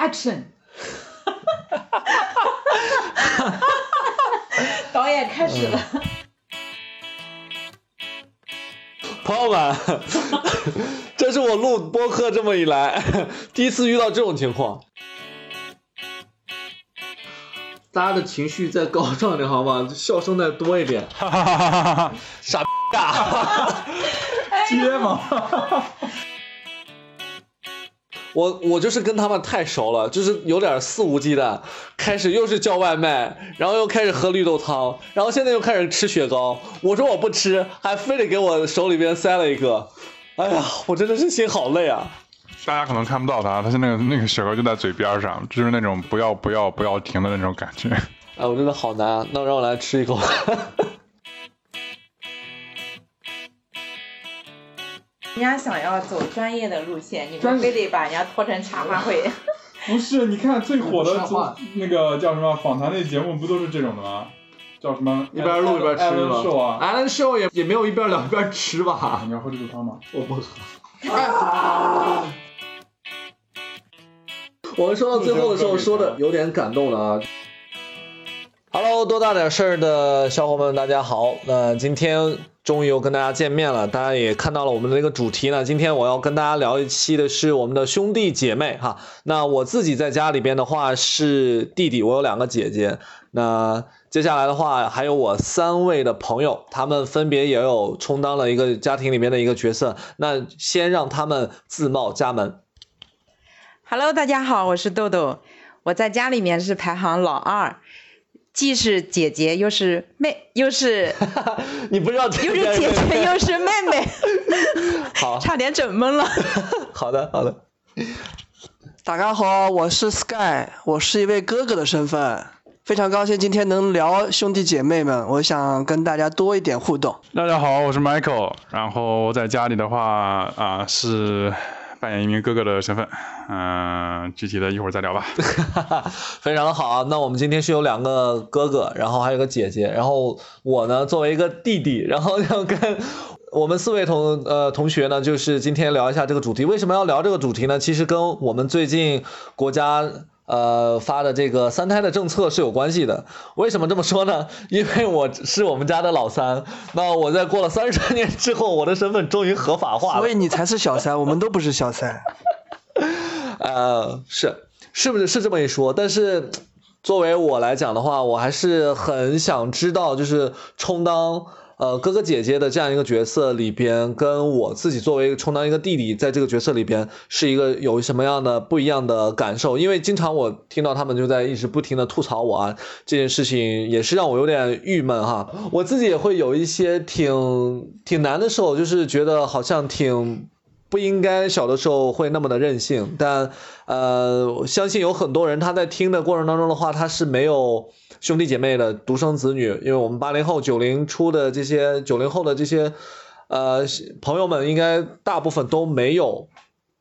Action！导演开始了。朋友们，这是我录播客这么一来第一次遇到这种情况。大家的情绪再高涨点好吗？笑声再多一点。傻逼啊！接吗？我我就是跟他们太熟了，就是有点肆无忌惮，开始又是叫外卖，然后又开始喝绿豆汤，然后现在又开始吃雪糕。我说我不吃，还非得给我手里边塞了一个。哎呀，我真的是心好累啊！大家可能看不到他，他现在那个雪糕就在嘴边上，就是那种不要不要不要停的那种感觉。哎，我真的好难啊！那让我来吃一口。人家想要走专业的路线，你们非得把人家拖成茶话会。不是，你看最火的那个叫什么访谈类节目，不都是这种的吗？叫什么？一边录一边吃吗？秀啊，Alan Show 也也没有一边聊一边吃吧？你要喝这个汤吗？我不喝。我们说到最后的时候，说的有点感动了啊。Hello，多大点事儿的小伙伴们，大家好。那今天终于又跟大家见面了，大家也看到了我们的这个主题呢。今天我要跟大家聊一期的是我们的兄弟姐妹哈。那我自己在家里边的话是弟弟，我有两个姐姐。那接下来的话还有我三位的朋友，他们分别也有充当了一个家庭里面的一个角色。那先让他们自报家门。Hello，大家好，我是豆豆，我在家里面是排行老二。既是姐姐，又是妹，又是 你不知道，又是姐姐，又是妹妹，好，差点整懵了。好的，好的。大家好，我是 Sky，我是一位哥哥的身份，非常高兴今天能聊兄弟姐妹们，我想跟大家多一点互动。大家好，我是 Michael，然后我在家里的话啊是。扮演一名哥哥的身份，嗯，具体的一会儿再聊吧。非常的好啊，那我们今天是有两个哥哥，然后还有个姐姐，然后我呢作为一个弟弟，然后要跟我们四位同呃同学呢，就是今天聊一下这个主题。为什么要聊这个主题呢？其实跟我们最近国家。呃，发的这个三胎的政策是有关系的。为什么这么说呢？因为我是我们家的老三。那我在过了三十年之后，我的身份终于合法化了。所以你才是小三，我们都不是小三。呃，是，是不是是这么一说？但是作为我来讲的话，我还是很想知道，就是充当。呃，哥哥姐姐的这样一个角色里边，跟我自己作为充当一个弟弟，在这个角色里边是一个有什么样的不一样的感受？因为经常我听到他们就在一直不停的吐槽我啊，这件事情也是让我有点郁闷哈。我自己也会有一些挺挺难的时候，就是觉得好像挺不应该小的时候会那么的任性，但呃，相信有很多人他在听的过程当中的话，他是没有。兄弟姐妹的独生子女，因为我们八零后、九零初的这些九零后的这些呃朋友们，应该大部分都没有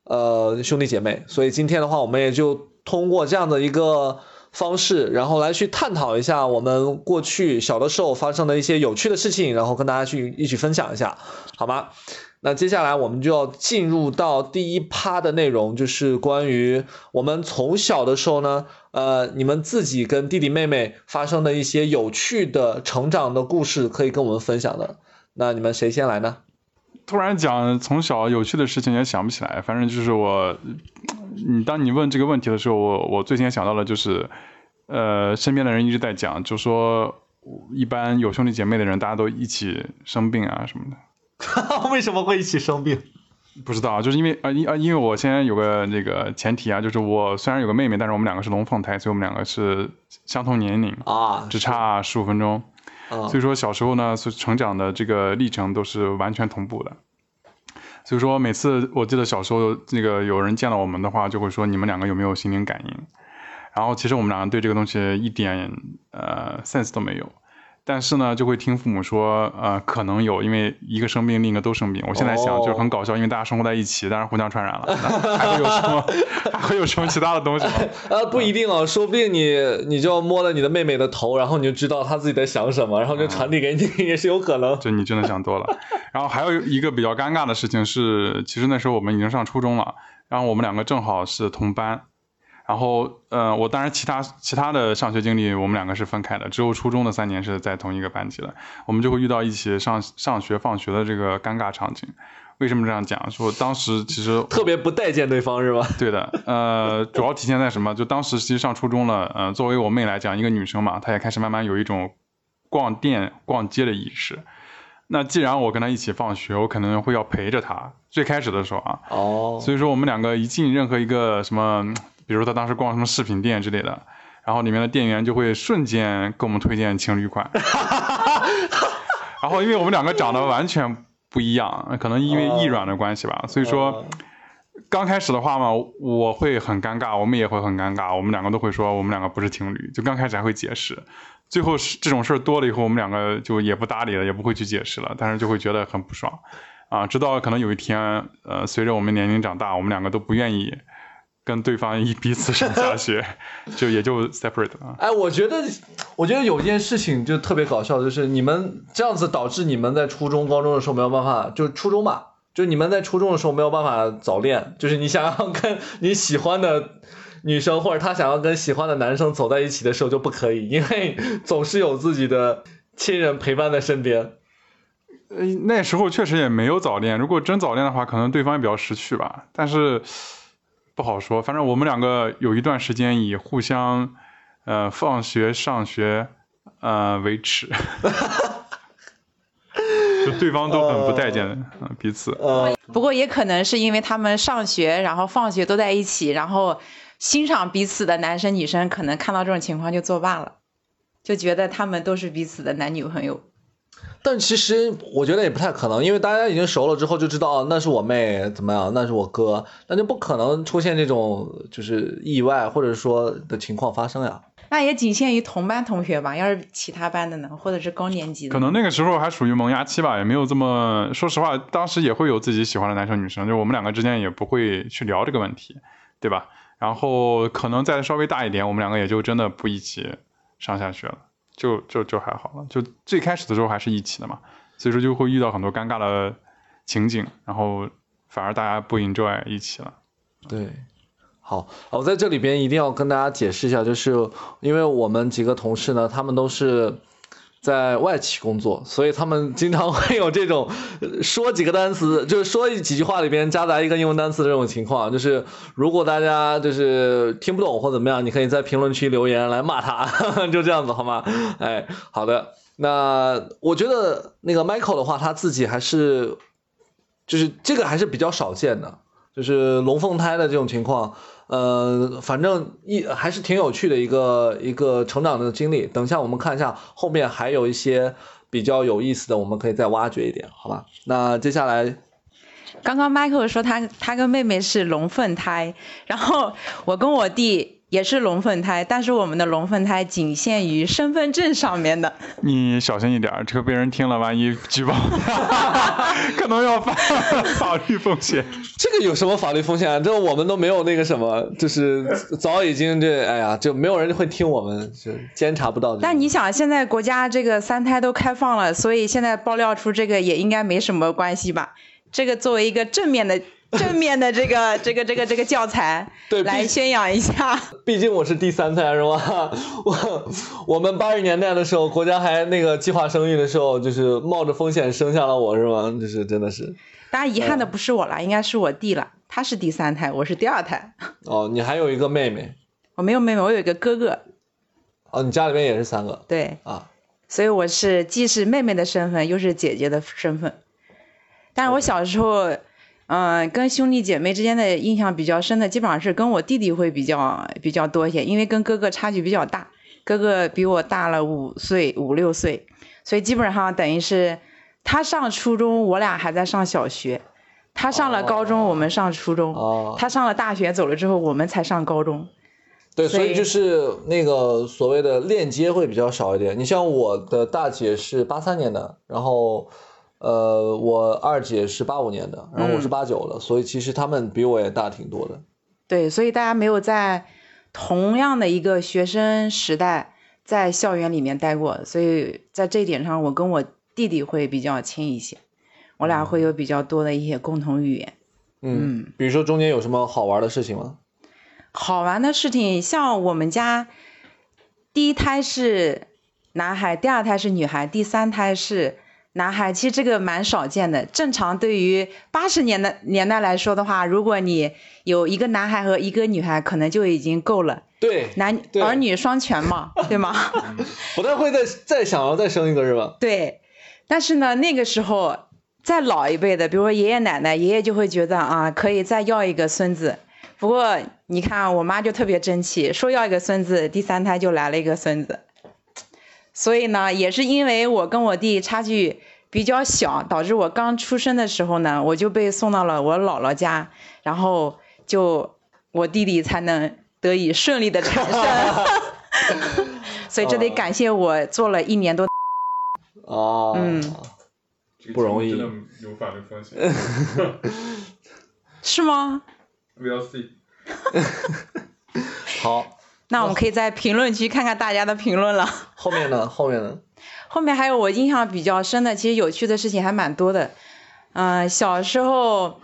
呃兄弟姐妹，所以今天的话，我们也就通过这样的一个方式，然后来去探讨一下我们过去小的时候发生的一些有趣的事情，然后跟大家去一起分享一下，好吗？那接下来我们就要进入到第一趴的内容，就是关于我们从小的时候呢，呃，你们自己跟弟弟妹妹发生的一些有趣的成长的故事，可以跟我们分享的。那你们谁先来呢？突然讲从小有趣的事情也想不起来，反正就是我，你当你问这个问题的时候，我我最先想到的就是，呃，身边的人一直在讲，就说一般有兄弟姐妹的人，大家都一起生病啊什么的。为什么会一起生病？不知道，就是因为啊，因啊，因为我现在有个那个前提啊，就是我虽然有个妹妹，但是我们两个是龙凤胎，所以我们两个是相同年龄啊，只差十五分钟，所以说小时候呢，是成长的这个历程都是完全同步的。所以说每次我记得小时候那个有人见到我们的话，就会说你们两个有没有心灵感应？然后其实我们两个对这个东西一点呃 sense 都没有。但是呢，就会听父母说，呃，可能有，因为一个生病，另一个都生病。我现在想就是很搞笑，因为大家生活在一起，当然互相传染了，还会有什么？还会有什么其他的东西吗？呃，不一定哦，说不定你你就摸了你的妹妹的头，然后你就知道她自己在想什么，然后就传递给你，也是有可能。就你真的想多了。然后还有一个比较尴尬的事情是，其实那时候我们已经上初中了，然后我们两个正好是同班。然后，呃，我当然其他其他的上学经历，我们两个是分开的，只有初中的三年是在同一个班级的，我们就会遇到一起上上学放学的这个尴尬场景。为什么这样讲？说当时其实 特别不待见对方是吧？对的，呃，主要体现在什么？就当时其实上初中了，呃，作为我妹来讲，一个女生嘛，她也开始慢慢有一种逛店、逛街的意识。那既然我跟她一起放学，我可能会要陪着她。最开始的时候啊，哦，所以说我们两个一进任何一个什么。比如他当时逛什么饰品店之类的，然后里面的店员就会瞬间给我们推荐情侣款，然后因为我们两个长得完全不一样，可能因为异软的关系吧，所以说刚开始的话嘛，我会很尴尬，我们也会很尴尬，我们两个都会说我们两个不是情侣，就刚开始还会解释，最后这种事儿多了以后，我们两个就也不搭理了，也不会去解释了，但是就会觉得很不爽，啊，直到可能有一天，呃，随着我们年龄长大，我们两个都不愿意。跟对方一彼此上下学，就也就 separate 啊。哎，我觉得，我觉得有一件事情就特别搞笑，就是你们这样子导致你们在初中、高中的时候没有办法，就初中吧，就你们在初中的时候没有办法早恋，就是你想要跟你喜欢的女生，或者他想要跟喜欢的男生走在一起的时候就不可以，因为总是有自己的亲人陪伴在身边。呃，那时候确实也没有早恋，如果真早恋的话，可能对方也比较识趣吧，但是。不好说，反正我们两个有一段时间以互相，呃，放学上学，呃为耻，就对方都很不待见彼此。不过也可能是因为他们上学，然后放学都在一起，然后欣赏彼此的男生女生，可能看到这种情况就作罢了，就觉得他们都是彼此的男女朋友。但其实我觉得也不太可能，因为大家已经熟了之后就知道，那是我妹怎么样，那是我哥，那就不可能出现这种就是意外或者说的情况发生呀。那也仅限于同班同学吧，要是其他班的呢，或者是高年级的，可能那个时候还属于萌芽期吧，也没有这么说实话，当时也会有自己喜欢的男生女生，就我们两个之间也不会去聊这个问题，对吧？然后可能再稍微大一点，我们两个也就真的不一起上下学了。就就就还好了，就最开始的时候还是一起的嘛，所以说就会遇到很多尴尬的情景，然后反而大家不 enjoy 一起了。对，好，我在这里边一定要跟大家解释一下，就是因为我们几个同事呢，他们都是。在外企工作，所以他们经常会有这种说几个单词，就是说几句话里边夹杂一个英文单词的这种情况。就是如果大家就是听不懂或怎么样，你可以在评论区留言来骂他，就这样子好吗？哎，好的。那我觉得那个 Michael 的话，他自己还是就是这个还是比较少见的，就是龙凤胎的这种情况。呃，反正一还是挺有趣的一个一个成长的经历。等一下我们看一下后面还有一些比较有意思的，我们可以再挖掘一点，好吧？那接下来，刚刚 Michael 说他他跟妹妹是龙凤胎，然后我跟我弟。也是龙凤胎，但是我们的龙凤胎仅限于身份证上面的。你小心一点，这个被人听了，万一举报，可能要犯 法律风险。这个有什么法律风险啊？这我们都没有那个什么，就是早已经这，哎呀，就没有人会听我们，就监察不到。但你想，现在国家这个三胎都开放了，所以现在爆料出这个也应该没什么关系吧？这个作为一个正面的。正面的这个这个这个这个教材，对，来宣扬一下。毕竟我是第三胎，是吧？我我们八十年代的时候，国家还那个计划生育的时候，就是冒着风险生下了我，是吗？就是真的是。当然遗憾的不是我了，应该是我弟了。他是第三胎，我是第二胎。哦，你还有一个妹妹？我没有妹妹，我有一个哥哥。哦，你家里面也是三个？对。啊。所以我是既是妹妹的身份，又是姐姐的身份。但是我小时候。嗯，跟兄弟姐妹之间的印象比较深的，基本上是跟我弟弟会比较比较多一些，因为跟哥哥差距比较大，哥哥比我大了五岁五六岁，所以基本上等于是他上初中，我俩还在上小学，他上了高中，我们上初中，他上了大学走了之后，我们才上高中。对，所以就是那个所谓的链接会比较少一点。你像我的大姐是八三年的，然后。呃，我二姐是八五年的，然后我是八九的，所以其实他们比我也大挺多的。对，所以大家没有在同样的一个学生时代在校园里面待过，所以在这一点上，我跟我弟弟会比较亲一些，我俩会有比较多的一些共同语言。嗯，比如说中间有什么好玩的事情吗？好玩的事情，像我们家第一胎是男孩，第二胎是女孩，第三胎是男孩。其实这个蛮少见的。正常对于八十年代年代来说的话，如果你有一个男孩和一个女孩，可能就已经够了。对，男儿女双全嘛，对吗？不太会再再想要再生一个是吧？对，但是呢，那个时候再老一辈的，比如说爷爷奶奶，爷爷就会觉得啊，可以再要一个孙子。不过你看，我妈就特别争气，说要一个孙子，第三胎就来了一个孙子。所以呢，也是因为我跟我弟差距比较小，导致我刚出生的时候呢，我就被送到了我姥姥家，然后就我弟弟才能得以顺利的产生。所以这得感谢我做了一年多。哦。嗯。不容易。有法律风险。是吗？We'll see。好，那我们可以在评论区看看大家的评论了。后面呢？后面呢？后面还有我印象比较深的，其实有趣的事情还蛮多的。嗯，小时候，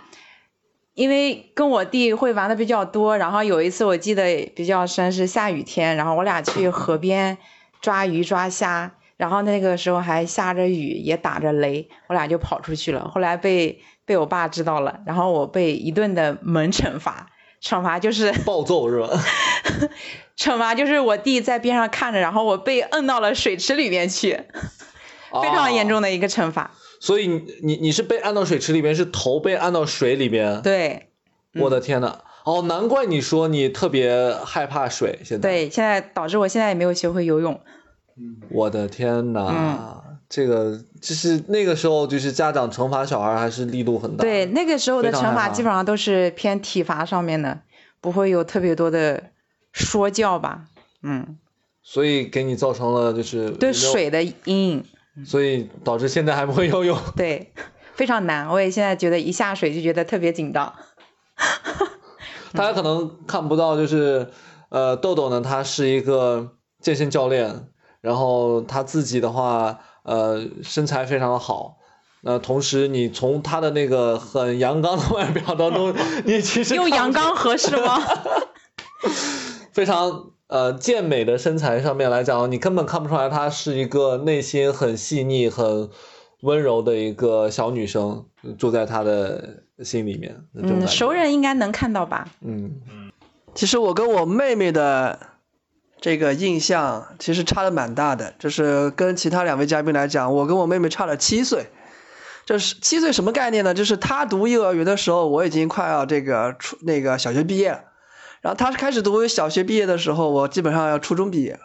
因为跟我弟会玩的比较多，然后有一次我记得比较深是下雨天，然后我俩去河边抓鱼抓虾，然后那个时候还下着雨，也打着雷，我俩就跑出去了。后来被。被我爸知道了，然后我被一顿的猛惩罚，惩罚就是暴揍是吧？惩罚就是我弟在边上看着，然后我被摁到了水池里面去，非常严重的一个惩罚。所以你你你是被按到水池里面，是头被按到水里边？对。我的天呐，哦，难怪你说你特别害怕水，现在。对，现在导致我现在也没有学会游泳。我的天呐。这个就是那个时候，就是家长惩罚小孩还是力度很大。对，那个时候的惩罚基本上都是偏体罚上面的，不会有特别多的说教吧？嗯。所以给你造成了就是对水的阴影。所以导致现在还不会游泳。对，非常难。我也现在觉得一下水就觉得特别紧张。大家可能看不到，就是呃，豆豆呢，他是一个健身教练，然后他自己的话。呃，身材非常的好，那同时你从他的那个很阳刚的外表当中，你其实用阳刚合适吗？非常呃健美的身材上面来讲，你根本看不出来她是一个内心很细腻、很温柔的一个小女生，住在她的心里面。嗯，熟人应该能看到吧？嗯嗯，其实我跟我妹妹的。这个印象其实差的蛮大的，就是跟其他两位嘉宾来讲，我跟我妹妹差了七岁。就是七岁什么概念呢？就是她读幼儿园的时候，我已经快要这个初那个小学毕业了，然后他开始读小学毕业的时候，我基本上要初中毕业了。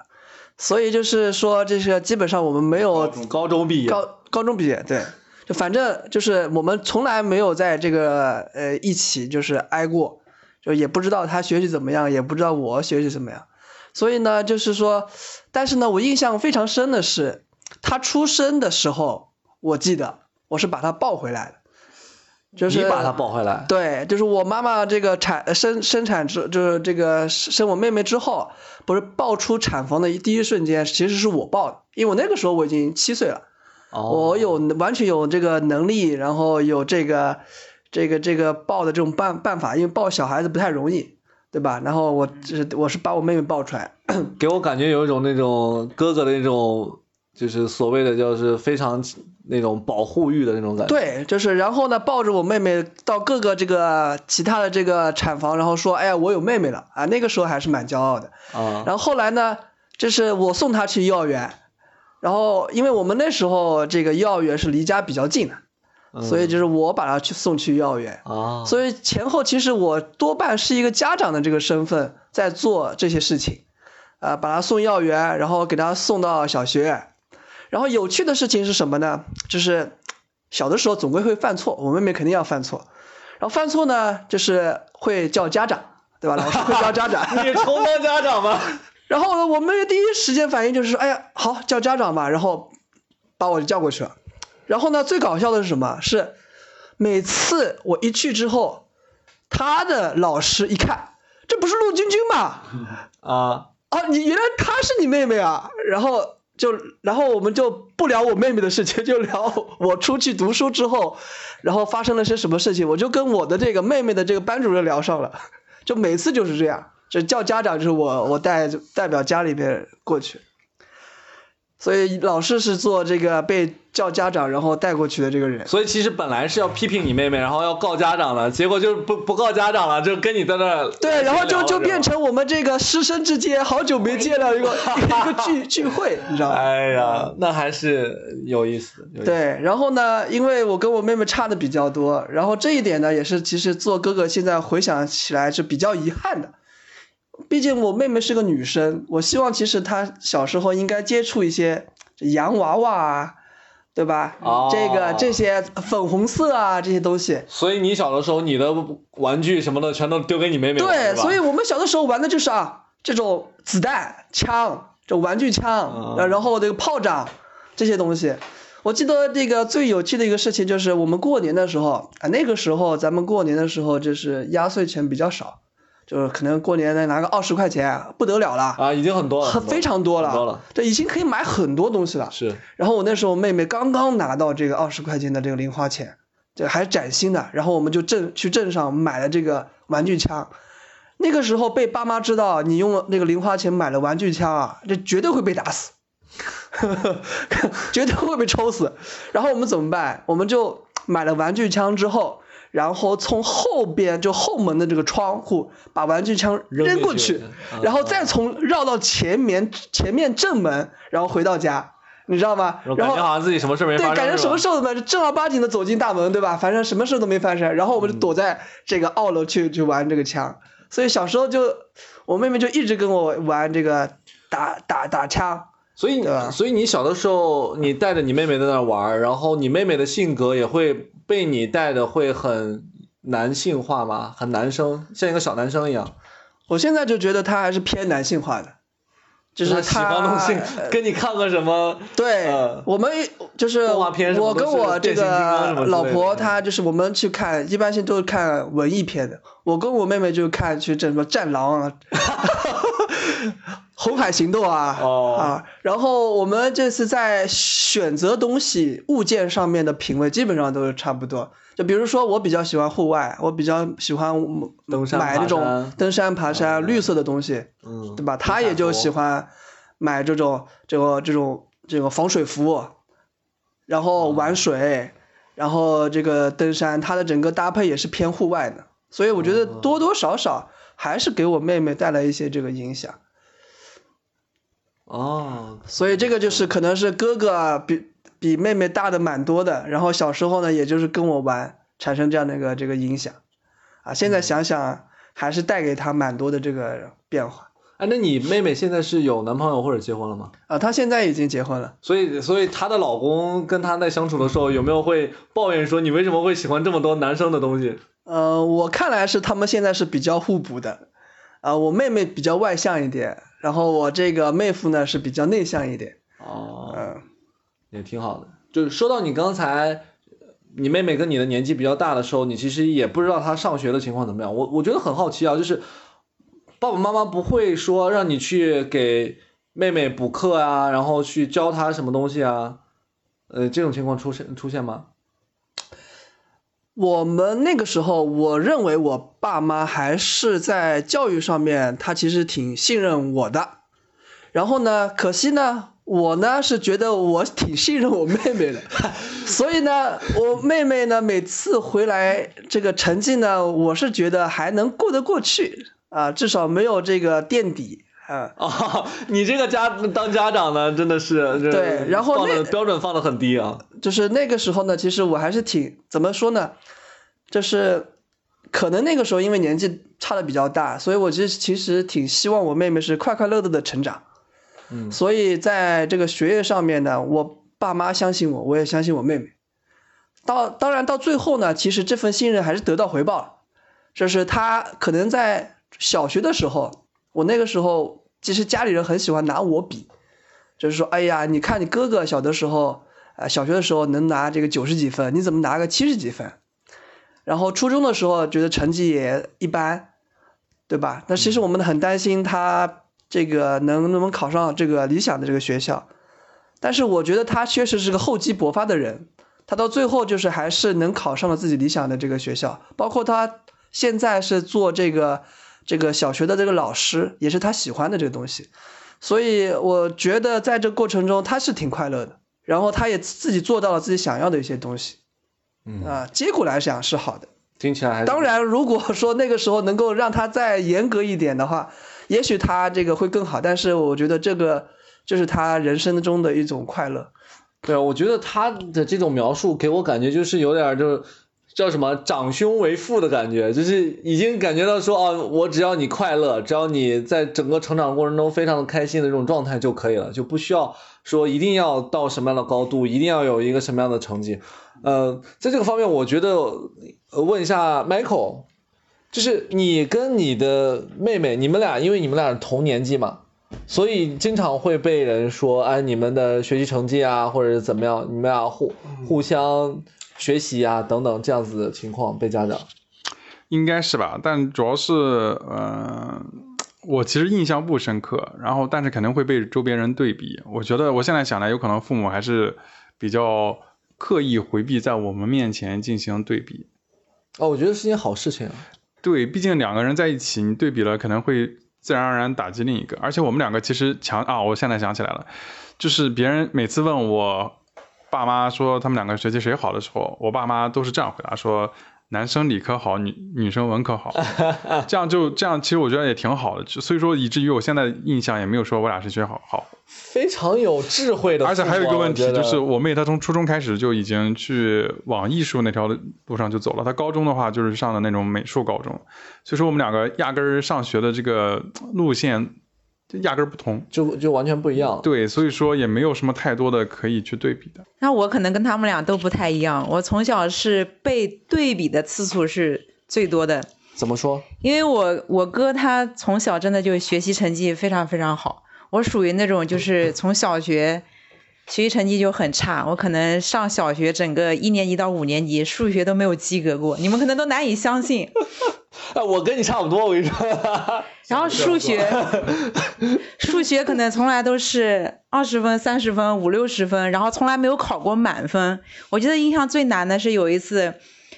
所以就是说，这是基本上我们没有高中毕业，高高中毕业，对，就反正就是我们从来没有在这个呃一起就是挨过，就也不知道他学习怎么样，也不知道我学习怎么样。所以呢，就是说，但是呢，我印象非常深的是，他出生的时候，我记得我是把他抱回来的，就是你把她抱回来，对，就是我妈妈这个产生生产之，就是这个生我妹妹之后，不是抱出产房的第一瞬间，其实是我抱的，因为我那个时候我已经七岁了，我有完全有这个能力，然后有这个这个这个抱的这种办办法，因为抱小孩子不太容易。对吧？然后我是我是把我妹妹抱出来，给我感觉有一种那种哥哥的那种，就是所谓的就是非常那种保护欲的那种感觉。对，就是然后呢，抱着我妹妹到各个这个其他的这个产房，然后说，哎呀，我有妹妹了啊！那个时候还是蛮骄傲的啊。然后后来呢，就是我送她去幼儿园，然后因为我们那时候这个幼儿园是离家比较近的。所以就是我把她去送去幼儿园啊，所以前后其实我多半是一个家长的这个身份在做这些事情，啊，把她送幼儿园，然后给她送到小学，然后有趣的事情是什么呢？就是小的时候总归会犯错，我妹妹肯定要犯错，然后犯错呢就是会叫家长，对吧？老师会叫家长，你充当家长吗？然后我妹妹第一时间反应就是说，哎呀，好叫家长吧，然后把我叫过去了。然后呢？最搞笑的是什么？是每次我一去之后，他的老师一看，这不是陆军军吗？啊啊！你原来她是你妹妹啊！然后就，然后我们就不聊我妹妹的事情，就聊我出去读书之后，然后发生了些什么事情。我就跟我的这个妹妹的这个班主任聊上了，就每次就是这样。就叫家长就是我我代代表家里边过去。所以老师是做这个被叫家长然后带过去的这个人。所以其实本来是要批评你妹妹，然后要告家长的，结果就是不不告家长了，就跟你在那对，然后就就变成我们这个师生之间好久没见了一个 一个聚聚会，你知道吗？哎呀，那还是有意思。对，然后呢，因为我跟我妹妹差的比较多，然后这一点呢，也是其实做哥哥现在回想起来是比较遗憾的。毕竟我妹妹是个女生，我希望其实她小时候应该接触一些洋娃娃啊，对吧？哦，这个这些粉红色啊这些东西。所以你小的时候，你的玩具什么的全都丢给你妹妹对，所以我们小的时候玩的就是啊，这种子弹、枪，这玩具枪，然后这个炮仗这些东西。我记得这个最有趣的一个事情就是我们过年的时候啊，那个时候咱们过年的时候就是压岁钱比较少。就是可能过年能拿个二十块钱，不得了了啊，已经很多了，非常多了，多了，对，已经可以买很多东西了。是。然后我那时候妹妹刚刚拿到这个二十块钱的这个零花钱，这还崭新的，然后我们就镇去镇上买了这个玩具枪。那个时候被爸妈知道你用那个零花钱买了玩具枪啊，这绝对会被打死，绝对会被抽死。然后我们怎么办？我们就买了玩具枪之后。然后从后边就后门的这个窗户把玩具枪扔过去，然后再从绕到前面前面正门，然后回到家，你知道吗？然后好像自己什么事没发生，对，感觉什么事都没，正儿八经的走进大门，对吧？反正什么事都没发生。然后我们就躲在这个二楼去去玩这个枪。所以小时候就我妹妹就一直跟我玩这个打打打枪。所以所以你小的时候你带着你妹妹在那玩，然后你妹妹的性格也会。被你带的会很男性化吗？很男生，像一个小男生一样。我现在就觉得他还是偏男性化的，就是他喜欢东西。跟你看个什么？对，我们就是我跟我这个老婆，她就是我们去看，一般性都是看文艺片的。我跟我妹妹就看去这什么战狼啊。红海行动啊啊！然后我们这次在选择东西物件上面的品味基本上都是差不多。就比如说，我比较喜欢户外，我比较喜欢买那种登山爬山绿色的东西，嗯，对吧？他也就喜欢买这种这个这种这个防水服，然后玩水，然后这个登山，它的整个搭配也是偏户外的。所以我觉得多多少少还是给我妹妹带来一些这个影响。哦，所以这个就是可能是哥哥比比妹妹大的蛮多的，然后小时候呢，也就是跟我玩，产生这样的一个这个影响，啊，现在想想还是带给他蛮多的这个变化。哎，那你妹妹现在是有男朋友或者结婚了吗？啊，她现在已经结婚了。所以，所以她的老公跟她在相处的时候，有没有会抱怨说你为什么会喜欢这么多男生的东西？呃，我看来是他们现在是比较互补的，啊，我妹妹比较外向一点。然后我这个妹夫呢是比较内向一点哦，嗯，也挺好的。就是说到你刚才，你妹妹跟你的年纪比较大的时候，你其实也不知道她上学的情况怎么样。我我觉得很好奇啊，就是爸爸妈妈不会说让你去给妹妹补课啊，然后去教她什么东西啊，呃，这种情况出现出现吗？我们那个时候，我认为我爸妈还是在教育上面，他其实挺信任我的。然后呢，可惜呢，我呢是觉得我挺信任我妹妹的，所以呢，我妹妹呢每次回来这个成绩呢，我是觉得还能过得过去啊，至少没有这个垫底。嗯哦，你这个家当家长呢真的是对，然后那标准放的很低啊。就是那个时候呢，其实我还是挺怎么说呢，就是可能那个时候因为年纪差的比较大，所以我其实其实挺希望我妹妹是快快乐乐的成长。嗯，所以在这个学业上面呢，我爸妈相信我，我也相信我妹妹。到当然到最后呢，其实这份信任还是得到回报了，就是他可能在小学的时候，我那个时候。其实家里人很喜欢拿我比，就是说，哎呀，你看你哥哥小的时候，啊，小学的时候能拿这个九十几分，你怎么拿个七十几分？然后初中的时候觉得成绩也一般，对吧？那其实我们很担心他这个能能不能考上这个理想的这个学校。但是我觉得他确实是个厚积薄发的人，他到最后就是还是能考上了自己理想的这个学校，包括他现在是做这个。这个小学的这个老师也是他喜欢的这个东西，所以我觉得在这过程中他是挺快乐的，然后他也自己做到了自己想要的一些东西，嗯啊，结果来讲是好的。听起来还当然，如果说那个时候能够让他再严格一点的话，也许他这个会更好。但是我觉得这个就是他人生中的一种快乐。对，我觉得他的这种描述给我感觉就是有点儿就是叫什么长兄为父的感觉，就是已经感觉到说啊，我只要你快乐，只要你在整个成长过程中非常的开心的这种状态就可以了，就不需要说一定要到什么样的高度，一定要有一个什么样的成绩。呃，在这个方面，我觉得问一下 Michael，就是你跟你的妹妹，你们俩因为你们俩同年纪嘛，所以经常会被人说，哎，你们的学习成绩啊，或者是怎么样，你们俩互互相学习啊，等等这样子的情况被家长。应该是吧，但主要是，呃，我其实印象不深刻，然后但是肯定会被周边人对比。我觉得我现在想来，有可能父母还是比较刻意回避在我们面前进行对比。哦，我觉得是件好事情啊。对，毕竟两个人在一起，你对比了，可能会自然而然打击另一个。而且我们两个其实强啊，我现在想起来了，就是别人每次问我爸妈说他们两个学习谁好的时候，我爸妈都是这样回答说。男生理科好，女女生文科好，这样就这样，其实我觉得也挺好的。所以说，以至于我现在印象也没有说我俩谁学好好，非常有智慧的。而且还有一个问题，就是我妹她从初中开始就已经去往艺术那条路上就走了。她高中的话就是上的那种美术高中，所以说我们两个压根儿上学的这个路线就压根儿不同，就就完全不一样。对，所以说也没有什么太多的可以去对比的。那我可能跟他们俩都不太一样，我从小是被对比的次数是最多的，怎么说？因为我我哥他从小真的就学习成绩非常非常好，我属于那种就是从小学学习成绩就很差，我可能上小学整个一年级到五年级数学都没有及格过，你们可能都难以相信。哎，我跟你差不多，我跟你说。然后数学，数学可能从来都是二十分、三十分、五六十分，然后从来没有考过满分。我记得印象最难的是有一次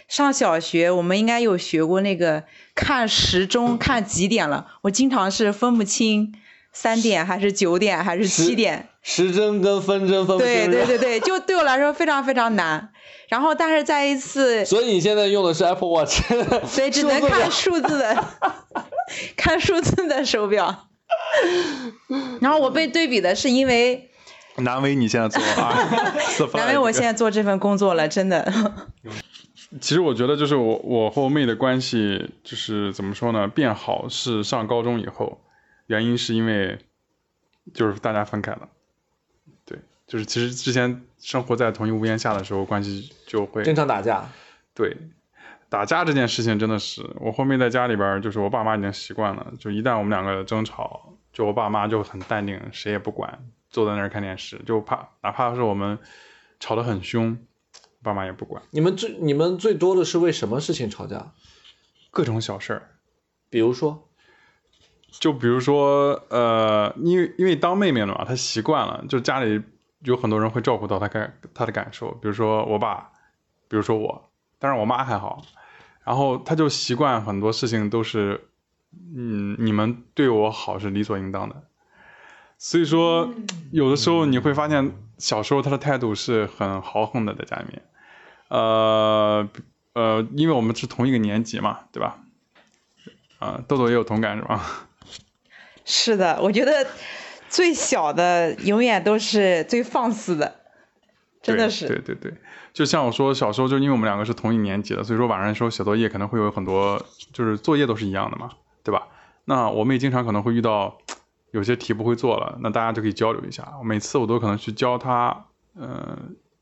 上小学，我们应该有学过那个看时钟看几点了，我经常是分不清三点还是九点还是七点。时针跟分针分不清。对对对对，就对我来说非常非常难。然后，但是在一次，所以你现在用的是 Apple Watch，对，只能看数字的，看数字的手表。然后我被对比的是因为，难为你现在做啊，难为我现在做这份工作了，真的。其实我觉得就是我我和我妹的关系就是怎么说呢，变好是上高中以后，原因是因为就是大家分开了。对，就是其实之前生活在同一屋檐下的时候，关系就会经常打架。对，打架这件事情真的是我后面在家里边，就是我爸妈已经习惯了，就一旦我们两个争吵，就我爸妈就很淡定，谁也不管，坐在那儿看电视，就怕哪怕是我们吵得很凶，爸妈也不管。你们最你们最多的是为什么事情吵架？各种小事儿，比如说，就比如说，呃，因为因为当妹妹了嘛，她习惯了，就家里有很多人会照顾到她感她的感受，比如说我爸，比如说我，但是我妈还好，然后她就习惯很多事情都是，嗯，你们对我好是理所应当的，所以说有的时候你会发现，小时候她的态度是很豪横的在家里面，呃呃，因为我们是同一个年级嘛，对吧？啊、豆豆也有同感是吧？是的，我觉得最小的永远都是最放肆的，真的是。对对对对，就像我说，小时候就因为我们两个是同一年级的，所以说晚上的时候写作业可能会有很多，就是作业都是一样的嘛，对吧？那我们也经常可能会遇到有些题不会做了，那大家就可以交流一下。每次我都可能去教他，呃，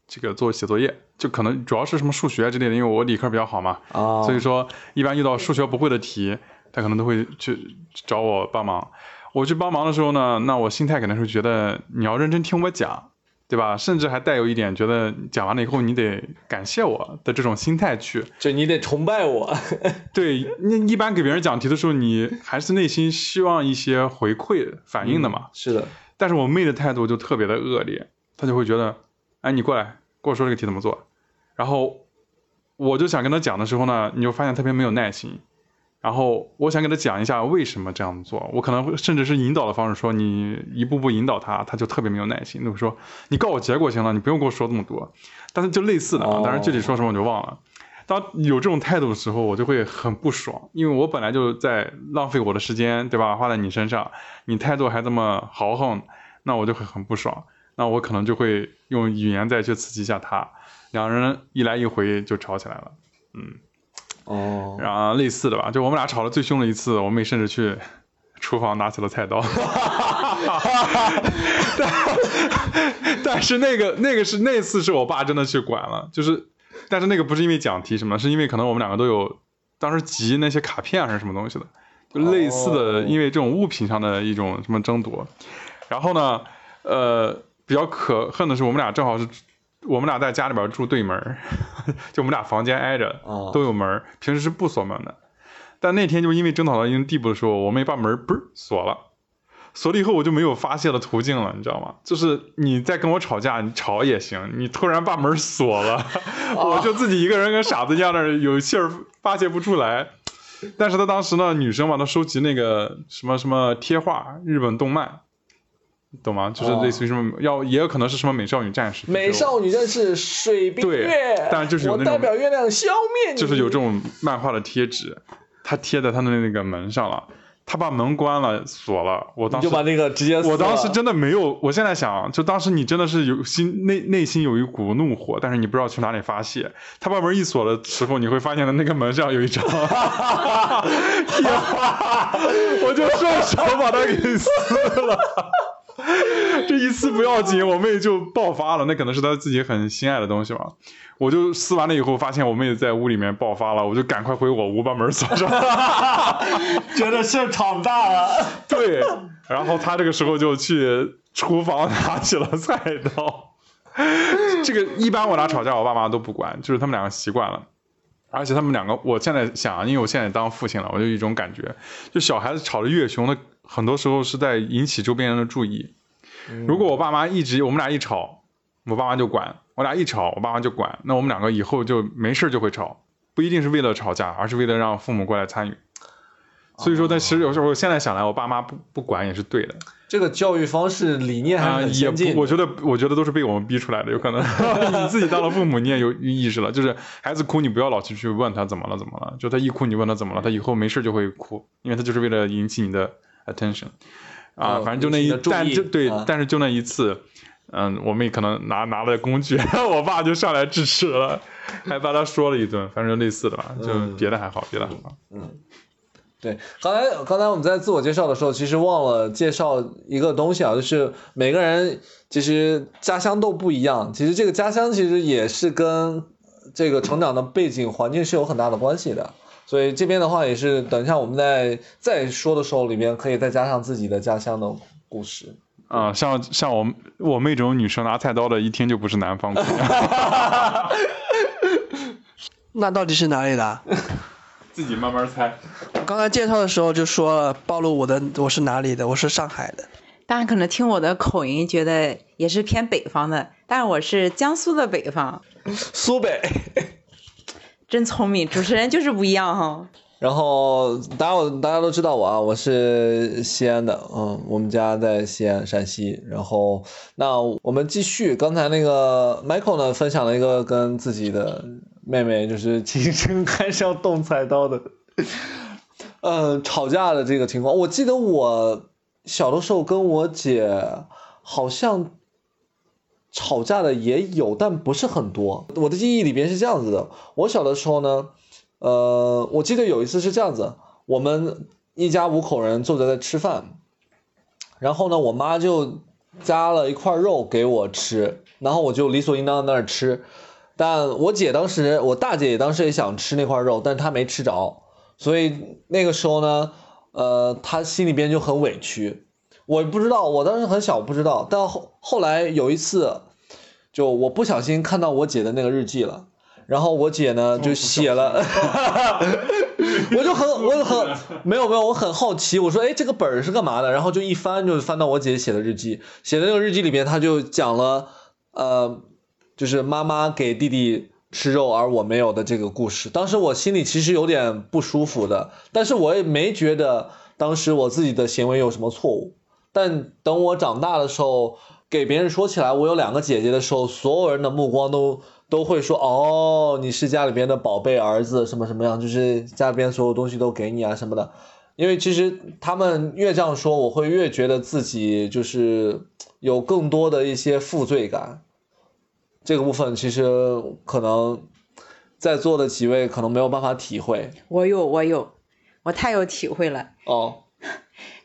这个做写作业，就可能主要是什么数学之类的，因为我理科比较好嘛，啊，所以说一般遇到数学不会的题，他可能都会去找我帮忙。我去帮忙的时候呢，那我心态可能是觉得你要认真听我讲，对吧？甚至还带有一点觉得讲完了以后你得感谢我的这种心态去。就你得崇拜我。对，你一般给别人讲题的时候，你还是内心希望一些回馈反应的嘛。是的，但是我妹的态度就特别的恶劣，她就会觉得，哎，你过来跟我说这个题怎么做，然后我就想跟她讲的时候呢，你就发现特别没有耐心，然后我想给他讲一下为什么这样做，我可能会甚至是引导的方式说，你一步步引导他，他就特别没有耐心。那我说你告我结果行了，你不用跟我说这么多。但是就类似的啊，当然具体说什么我就忘了。当有这种态度的时候，我就会很不爽，因为我本来就在浪费我的时间，对吧？花在你身上，你态度还这么豪横，那我就会很不爽。那我可能就会用语言再去刺激一下他，两人一来一回就吵起来了。嗯。哦，然后类似的吧，就我们俩吵得最凶的一次，我妹甚至去 厨房拿起了菜刀，但但是那个那个是那次是我爸真的去管了，就是，但是那个不是因为讲题什么，是因为可能我们两个都有当时集那些卡片还是什么东西的，就类似的，因为这种物品上的一种什么争夺，然后呢，呃，比较可恨的是我们俩正好是。我们俩在家里边住对门 就我们俩房间挨着，都有门平时是不锁门的。但那天就因为争吵到一定地步的时候，我妹把门嘣锁了，锁了以后我就没有发泄的途径了，你知道吗？就是你再跟我吵架，你吵也行，你突然把门锁了，我就自己一个人跟傻子一样的有气儿发泄不出来。但是他当时呢，女生嘛，她收集那个什么什么贴画，日本动漫。懂吗？就是类似于什么，要也有可能是什么美少女战士。美少女战士水冰月。对，但就是有那种代表月亮消灭你。就是有这种漫画的贴纸，他贴在他的那个门上了，他把门关了锁了。我当时就把那个直接。我当时真的没有，我现在想，就当时你真的是有心内内心有一股怒火，但是你不知道去哪里发泄。他把门一锁的时候，你会发现的那个门上有一张 我就顺手把它给撕了。这一次不要紧，我妹就爆发了。那可能是她自己很心爱的东西吧。我就撕完了以后，发现我妹在屋里面爆发了，我就赶快回我屋把门锁上，觉得现场大了。对，然后她这个时候就去厨房拿起了菜刀。这个一般我俩吵架，我爸妈都不管，就是他们两个习惯了。而且他们两个，我现在想，因为我现在当父亲了，我就有一种感觉，就小孩子吵得越凶的。很多时候是在引起周边人的注意。如果我爸妈一直我们俩一吵，我爸妈就管；我俩一吵，我爸妈就管。那我们两个以后就没事就会吵，不一定是为了吵架，而是为了让父母过来参与。所以说，但其实有时候现在想来，我爸妈不不管也是对的。这个教育方式理念还是很先进。我觉得，我觉得都是被我们逼出来的，有可能你 自己当了父母，你也有意识了。就是孩子哭，你不要老去去问他怎么了，怎么了。就他一哭，你问他怎么了，他以后没事就会哭，因为他就是为了引起你的。attention，啊，反正就那一，但就对，但是就那一次，嗯，我妹可能拿拿了工具，我爸就上来制止了，还把他说了一顿，反正就类似的吧，就别的还好，别的还好。嗯，对，刚才刚才我们在自我介绍的时候，其实忘了介绍一个东西啊，就是每个人其实家乡都不一样，其实这个家乡其实也是跟这个成长的背景环境是有很大的关系的。所以这边的话也是，等一下我们在再说的时候，里面可以再加上自己的家乡的故事。啊，像像我我妹这种女生拿菜刀的，一听就不是南方的。那到底是哪里的？自己慢慢猜。我刚才介绍的时候就说了，暴露我的我是哪里的，我是上海的。大家可能听我的口音，觉得也是偏北方的，但是我是江苏的北方。苏北。真聪明，主持人就是不一样哈。然后大家我大家都知道我啊，我是西安的，嗯，我们家在西安，陕西。然后那我们继续，刚才那个 Michael 呢，分享了一个跟自己的妹妹就是亲身开上动菜刀的，嗯，吵架的这个情况。我记得我小的时候跟我姐好像。吵架的也有，但不是很多。我的记忆里边是这样子的：我小的时候呢，呃，我记得有一次是这样子，我们一家五口人坐在那吃饭，然后呢，我妈就夹了一块肉给我吃，然后我就理所应当在那儿吃。但我姐当时，我大姐也当时也想吃那块肉，但她没吃着，所以那个时候呢，呃，她心里边就很委屈。我不知道，我当时很小，不知道。但后后来有一次，就我不小心看到我姐的那个日记了，然后我姐呢就写了，我就很我很没有没有，我很好奇，我说哎这个本儿是干嘛的？然后就一翻就翻到我姐写的日记，写的那个日记里边，她就讲了，呃，就是妈妈给弟弟吃肉而我没有的这个故事。当时我心里其实有点不舒服的，但是我也没觉得当时我自己的行为有什么错误。但等我长大的时候，给别人说起来我有两个姐姐的时候，所有人的目光都都会说：“哦，你是家里边的宝贝儿子，什么什么样，就是家里边所有东西都给你啊什么的。”因为其实他们越这样说，我会越觉得自己就是有更多的一些负罪感。这个部分其实可能在座的几位可能没有办法体会。我有，我有，我太有体会了。哦。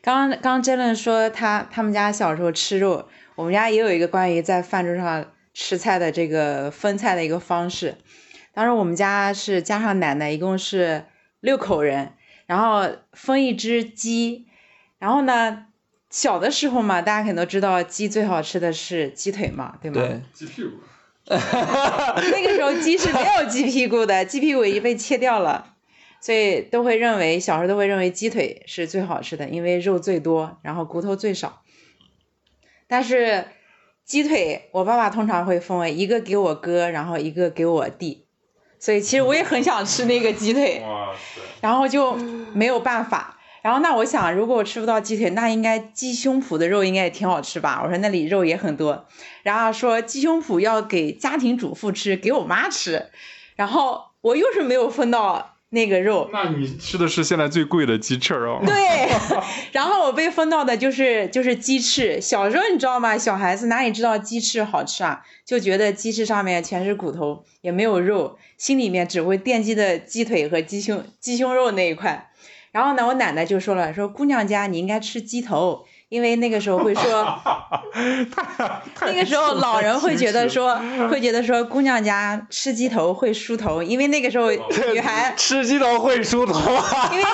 刚刚刚 Jalen 说他他们家小时候吃肉，我们家也有一个关于在饭桌上吃菜的这个分菜的一个方式。当时我们家是加上奶奶，一共是六口人，然后分一只鸡，然后呢，小的时候嘛，大家肯定都知道鸡最好吃的是鸡腿嘛，对吗？对，鸡屁股。那个时候鸡是没有鸡屁股的，鸡屁股已经被切掉了。所以都会认为小时候都会认为鸡腿是最好吃的，因为肉最多，然后骨头最少。但是鸡腿，我爸爸通常会分为一个给我哥，然后一个给我弟。所以其实我也很想吃那个鸡腿，然后就没有办法。然后那我想，如果我吃不到鸡腿，那应该鸡胸脯的肉应该也挺好吃吧？我说那里肉也很多。然后说鸡胸脯要给家庭主妇吃，给我妈吃。然后我又是没有分到。那个肉，那你吃的是现在最贵的鸡翅哦。对，然后我被分到的就是就是鸡翅。小时候你知道吗？小孩子哪里知道鸡翅好吃啊？就觉得鸡翅上面全是骨头，也没有肉，心里面只会惦记的鸡腿和鸡胸鸡胸肉那一块。然后呢，我奶奶就说了，说姑娘家你应该吃鸡头。因为那个时候会说，那个时候老人会觉得说，会觉得说姑娘家吃鸡头会梳头，因为那个时候 女孩吃鸡头会梳头，因为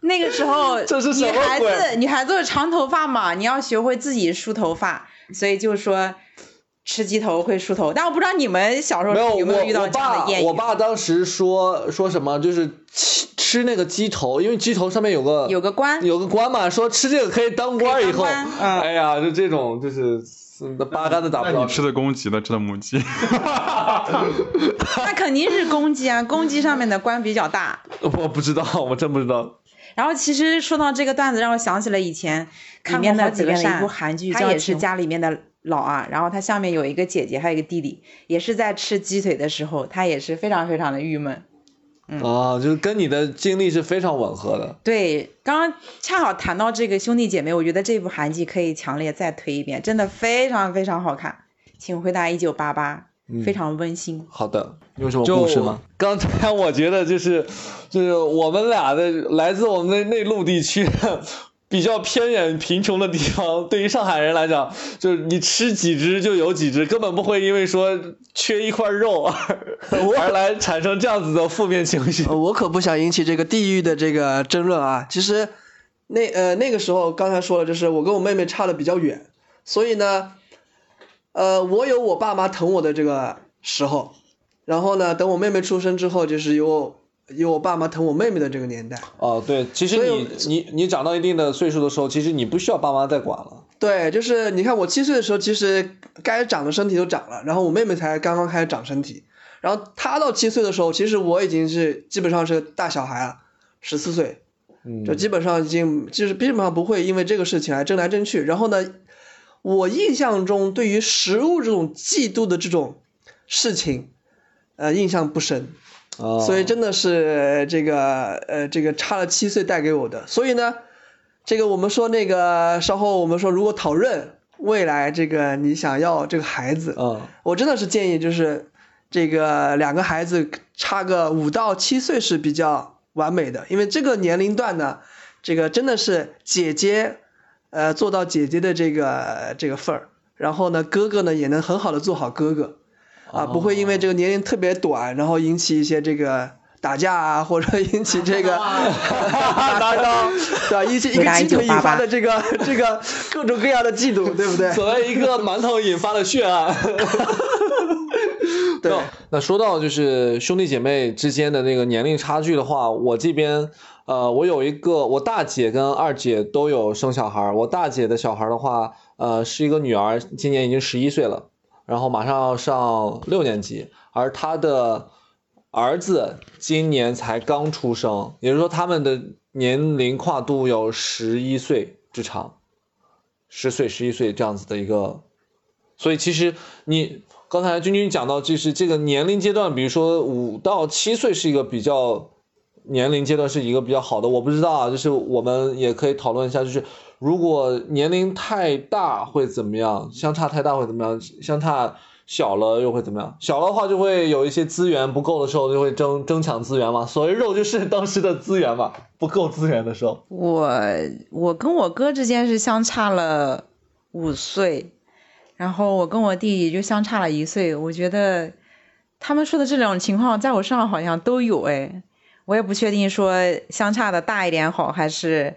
那个时候女孩子女孩子长头发嘛，你要学会自己梳头发，所以就说吃鸡头会梳头。但我不知道你们小时候有没有遇到这样的谚语。我爸当时说说什么就是。吃吃那个鸡头，因为鸡头上面有个有个官，有个官嘛，说吃这个可以当官以后，哎呀，就这种就是八竿子打不着。你吃的公鸡的，吃的母鸡。那肯定是公鸡啊，公鸡上面的官比较大。我不知道，我真不知道。然后其实说到这个段子，让我想起了以前看过好几遍的一部韩剧，他也是家里面的老啊，然后他下面有一个姐姐，还有一个弟弟，也是在吃鸡腿的时候，他也是非常非常的郁闷。嗯啊，就是跟你的经历是非常吻合的。对，刚刚恰好谈到这个兄弟姐妹，我觉得这部韩剧可以强烈再推一遍，真的非常非常好看。请回答一九八八，非常温馨。好的，有什么故事吗？刚才我觉得就是，就是我们俩的来自我们的内陆地区。比较偏远贫穷的地方，对于上海人来讲，就是你吃几只就有几只，根本不会因为说缺一块肉而 而来产生这样子的负面情绪。我可不想引起这个地域的这个争论啊。其实，那呃那个时候刚才说了，就是我跟我妹妹差的比较远，所以呢，呃我有我爸妈疼我的这个时候，然后呢，等我妹妹出生之后，就是有。有我爸妈疼我妹妹的这个年代哦，对，其实你你你长到一定的岁数的时候，其实你不需要爸妈再管了。对，就是你看我七岁的时候，其实该长的身体都长了，然后我妹妹才刚刚开始长身体，然后她到七岁的时候，其实我已经是基本上是个大小孩了，十四岁，就基本上已经就是基本上不会因为这个事情来争来争去。然后呢，我印象中对于食物这种嫉妒的这种事情，呃，印象不深。所以真的是这个呃，这个差了七岁带给我的。所以呢，这个我们说那个稍后我们说，如果讨论未来这个你想要这个孩子，嗯，我真的是建议就是这个两个孩子差个五到七岁是比较完美的，因为这个年龄段呢，这个真的是姐姐呃做到姐姐的这个这个份儿，然后呢哥哥呢也能很好的做好哥哥。啊，不会因为这个年龄特别短，然后引起一些这个打架啊，或者引起这个拿刀，对吧？一些一个鸡腿引发的这个这个各种各样的嫉妒，对不对？所谓一个馒头引发的血案。对，那说到就是兄弟姐妹之间的那个年龄差距的话，我这边呃，我有一个我大姐跟二姐都有生小孩，我大姐的小孩的话，呃，是一个女儿，今年已经十一岁了。然后马上要上六年级，而他的儿子今年才刚出生，也就是说他们的年龄跨度有十一岁之长，十岁、十一岁这样子的一个，所以其实你刚才君君讲到，就是这个年龄阶段，比如说五到七岁是一个比较年龄阶段是一个比较好的，我不知道啊，就是我们也可以讨论一下，就是如果年龄太大会怎么样，相差太大会怎么样，相差小了又会怎么样？小的话就会有一些资源不够的时候就会争争抢资源嘛，所谓肉就是当时的资源嘛，不够资源的时候。我我跟我哥之间是相差了五岁，然后我跟我弟弟就相差了一岁。我觉得他们说的这两种情况在我身上好像都有哎，我也不确定说相差的大一点好还是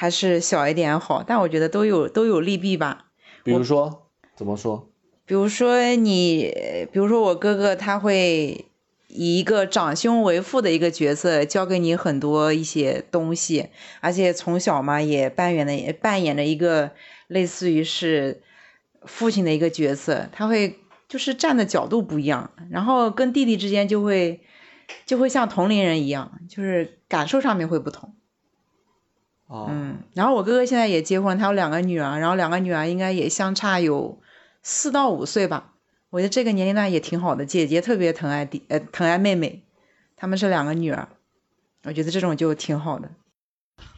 还是小一点好，但我觉得都有都有利弊吧。比如说怎么说？比如说你，比如说我哥哥，他会以一个长兄为父的一个角色教给你很多一些东西，而且从小嘛也扮演的扮演着一个类似于是父亲的一个角色，他会就是站的角度不一样，然后跟弟弟之间就会就会像同龄人一样，就是感受上面会不同。啊，嗯，然后我哥哥现在也结婚，他有两个女儿，然后两个女儿应该也相差有。四到五岁吧，我觉得这个年龄段也挺好的。姐姐特别疼爱弟，呃，疼爱妹妹，他们是两个女儿，我觉得这种就挺好的。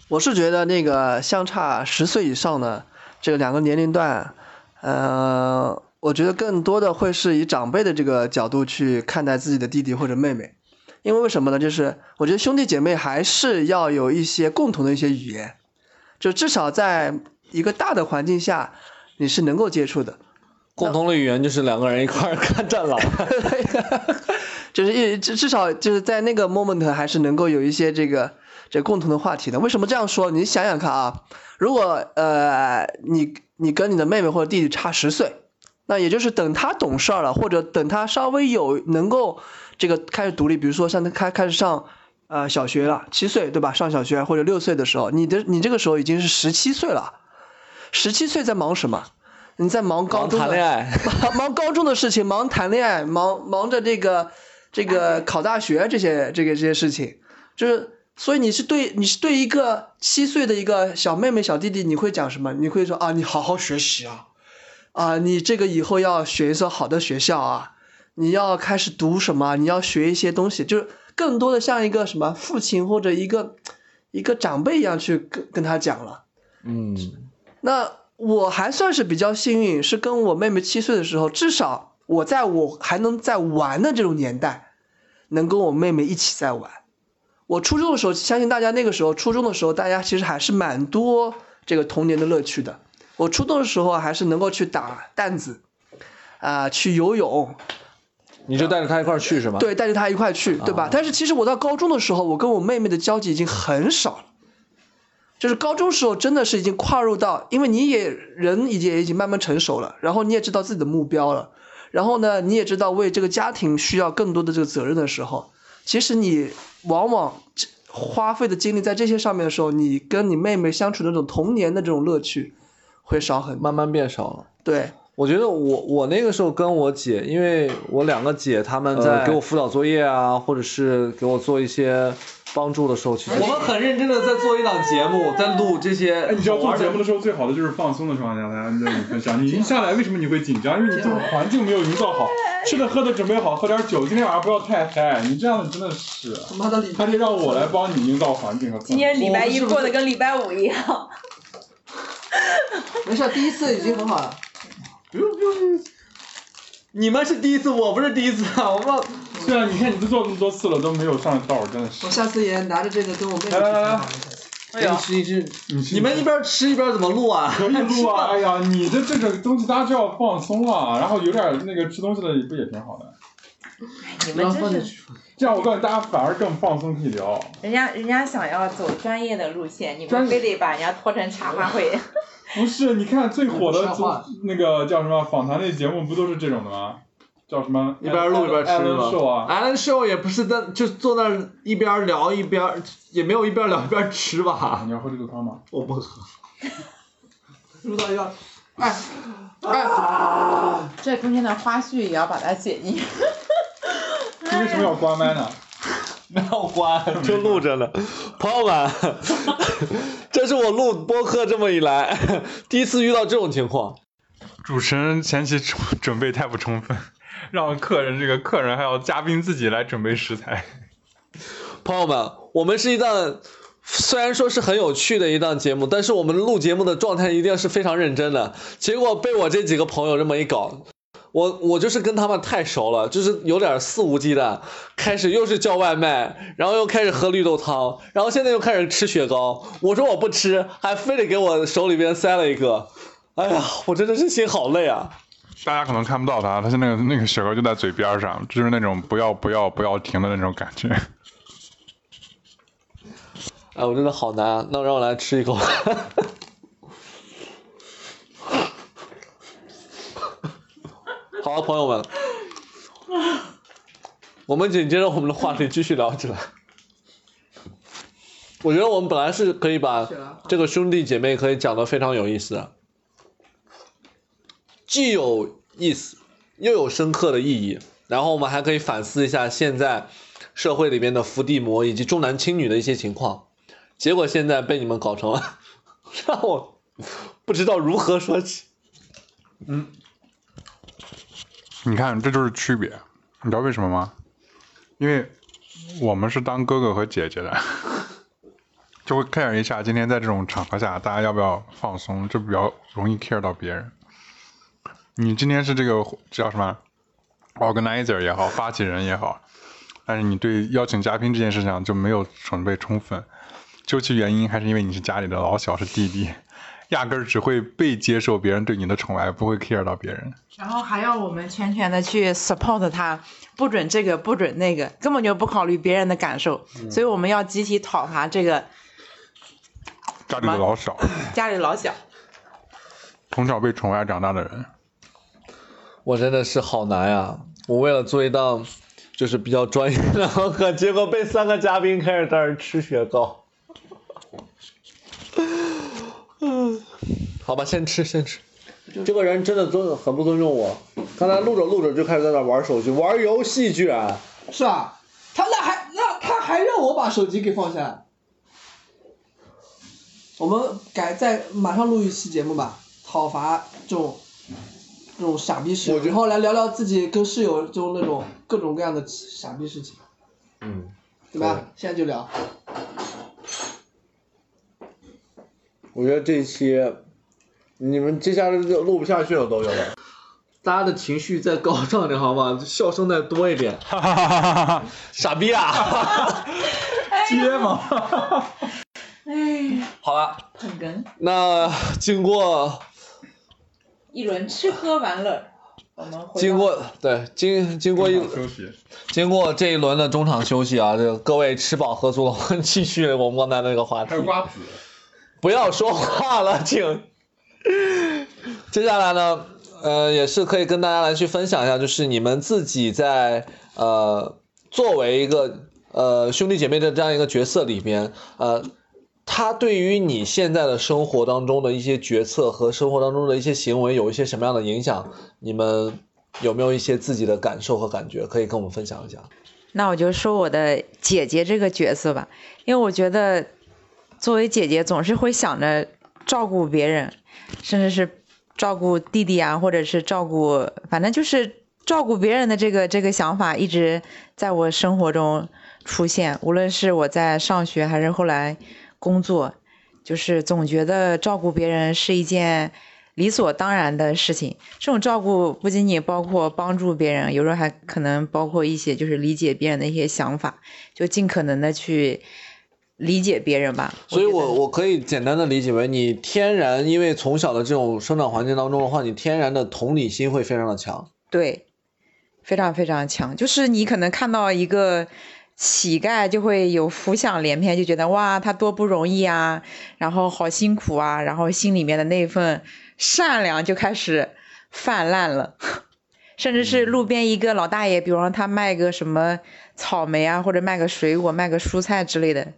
我是觉得那个相差十岁以上的这个两个年龄段，呃，我觉得更多的会是以长辈的这个角度去看待自己的弟弟或者妹妹，因为为什么呢？就是我觉得兄弟姐妹还是要有一些共同的一些语言，就至少在一个大的环境下，你是能够接触的。共同的语言就是两个人一块儿看战狼，就是一至至少就是在那个 moment 还是能够有一些这个这共同的话题的。为什么这样说？你想想看啊，如果呃你你跟你的妹妹或者弟弟差十岁，那也就是等他懂事儿了，或者等他稍微有能够这个开始独立，比如说像他开开始上呃小学了，七岁对吧？上小学或者六岁的时候，你的你这个时候已经是十七岁了，十七岁在忙什么？你在忙高中的，忙 忙高中的事情，忙谈恋爱，忙忙着这个这个考大学这些这个这些事情，就是所以你是对你是对一个七岁的一个小妹妹小弟弟，你会讲什么？你会说啊，你好好学习啊，啊，你这个以后要选一所好的学校啊，你要开始读什么？你要学一些东西，就是更多的像一个什么父亲或者一个一个长辈一样去跟跟他讲了。嗯，那。我还算是比较幸运，是跟我妹妹七岁的时候，至少我在我还能在玩的这种年代，能跟我妹妹一起在玩。我初中的时候，相信大家那个时候初中的时候，大家其实还是蛮多这个童年的乐趣的。我初中的时候还是能够去打弹子，啊，去游泳。你就带着他一块去是吗？对，带着他一块去，对吧？但是其实我到高中的时候，我跟我妹妹的交集已经很少了。就是高中时候真的是已经跨入到，因为你也人已经已经慢慢成熟了，然后你也知道自己的目标了，然后呢，你也知道为这个家庭需要更多的这个责任的时候，其实你往往花费的精力在这些上面的时候，你跟你妹妹相处那种童年的这种乐趣会少很，慢慢变少了。对，我觉得我我那个时候跟我姐，因为我两个姐她们在给我辅导作业啊，或者是给我做一些。帮助的时候，其实我们很认真的在做一档节目，在录这些。哎，你知道做节目的时候最好的就是放松的状态下，大家跟你分享。你一下来为什么你会紧张？因为你这个环境没有营造好，吃的喝的准备好，喝点酒，今天晚上不要太嗨。你这样子真的是，他妈的还得让我来帮你营造环境和。今天礼拜一过得跟礼拜五一样。没事，第一次已经很好了。不用不用，你们是第一次，我不是第一次啊，我们。对啊，你看你都做这么多次了，都没有上道，真的是。我下次也拿着这个跟我妹妹来来来，哎呀，吃一吃，你们一边吃一边怎么录啊？可以录啊！哎呀，你的这个东西大家就要放松啊，然后有点那个吃东西的不也挺好的？你们真是。这样我告诉大家反而更放松可以聊。人家人家想要走专业的路线，你们非得把人家拖成茶话会。不是，你看最火的那个叫什么访谈类节目，不都是这种的吗？叫什么？一边录一边吃吗？Alan Show 也不是在就坐那儿一边聊一边，也没有一边聊一边吃吧？你要喝这个汤吗？我不喝。录到一半哎哎，这中间的花絮也要把它剪进去。你为什么要关麦呢？没有关，就录着呢。朋友们，这是我录播客这么以来第一次遇到这种情况。主持人前期准准备太不充分，让客人这个客人还有嘉宾自己来准备食材。朋友们，我们是一档虽然说是很有趣的一档节目，但是我们录节目的状态一定是非常认真的。结果被我这几个朋友这么一搞。我我就是跟他们太熟了，就是有点肆无忌惮，开始又是叫外卖，然后又开始喝绿豆汤，然后现在又开始吃雪糕。我说我不吃，还非得给我手里边塞了一个。哎呀，我真的是心好累啊！大家可能看不到他，他现在那个雪糕就在嘴边上，就是那种不要不要不要停的那种感觉。哎，我真的好难，那让我来吃一口。好，朋友们，我们紧接着我们的话题继续聊起来。我觉得我们本来是可以把这个兄弟姐妹可以讲的非常有意思的，既有意思又有深刻的意义，然后我们还可以反思一下现在社会里面的伏地魔以及重男轻女的一些情况。结果现在被你们搞成了，让我不知道如何说起。嗯。你看，这就是区别，你知道为什么吗？因为我们是当哥哥和姐姐的，就会 care 一下今天在这种场合下大家要不要放松，就比较容易 care 到别人。你今天是这个叫什么 organizer 也好，发起人也好，但是你对邀请嘉宾这件事情就没有准备充分，究其原因还是因为你是家里的老小，是弟弟。压根儿只会被接受别人对你的宠爱，不会 care 到别人。然后还要我们全权的去 support 他，不准这个，不准那个，根本就不考虑别人的感受。所以我们要集体讨伐这个家里的老小。家里老小，从小被宠爱长大的人，我真的是好难呀！我为了做一档就是比较专业的播客，结果被三个嘉宾开始在那吃雪糕。嗯，好吧，先吃先吃。这个人真的尊很不尊重我。刚才录着录着就开始在那玩手机，玩游戏居然。是啊，他那还那他还让我把手机给放下。我们改再马上录一期节目吧，讨伐这种这种傻逼事，然后来聊聊自己跟室友就那种各种各样的傻逼事情。嗯。对吧？现在就聊。我觉得这一期，你们接下来就录不下去了都有了，大家的情绪再高涨点好吗？笑声再多一点。傻逼啊！接吗？哎。好了。捧哏。那经过一轮吃喝玩乐，我们经过对经经过一休息，经过这一轮的中场休息啊，这个各位吃饱喝足了，我们继续我们刚才那个话题。还有瓜子。不要说话了，请。接下来呢，呃，也是可以跟大家来去分享一下，就是你们自己在呃作为一个呃兄弟姐妹的这样一个角色里边，呃，他对于你现在的生活当中的一些决策和生活当中的一些行为有一些什么样的影响？你们有没有一些自己的感受和感觉可以跟我们分享一下？那我就说我的姐姐这个角色吧，因为我觉得。作为姐姐，总是会想着照顾别人，甚至是照顾弟弟啊，或者是照顾，反正就是照顾别人的这个这个想法一直在我生活中出现。无论是我在上学，还是后来工作，就是总觉得照顾别人是一件理所当然的事情。这种照顾不仅仅包括帮助别人，有时候还可能包括一些就是理解别人的一些想法，就尽可能的去。理解别人吧，所以我我可以简单的理解为你天然，因为从小的这种生长环境当中的话，你天然的同理心会非常的强。对，非常非常强，就是你可能看到一个乞丐，就会有浮想联翩，就觉得哇，他多不容易啊，然后好辛苦啊，然后心里面的那份善良就开始泛滥了。甚至是路边一个老大爷，比方说他卖个什么草莓啊，或者卖个水果、卖个蔬菜之类的。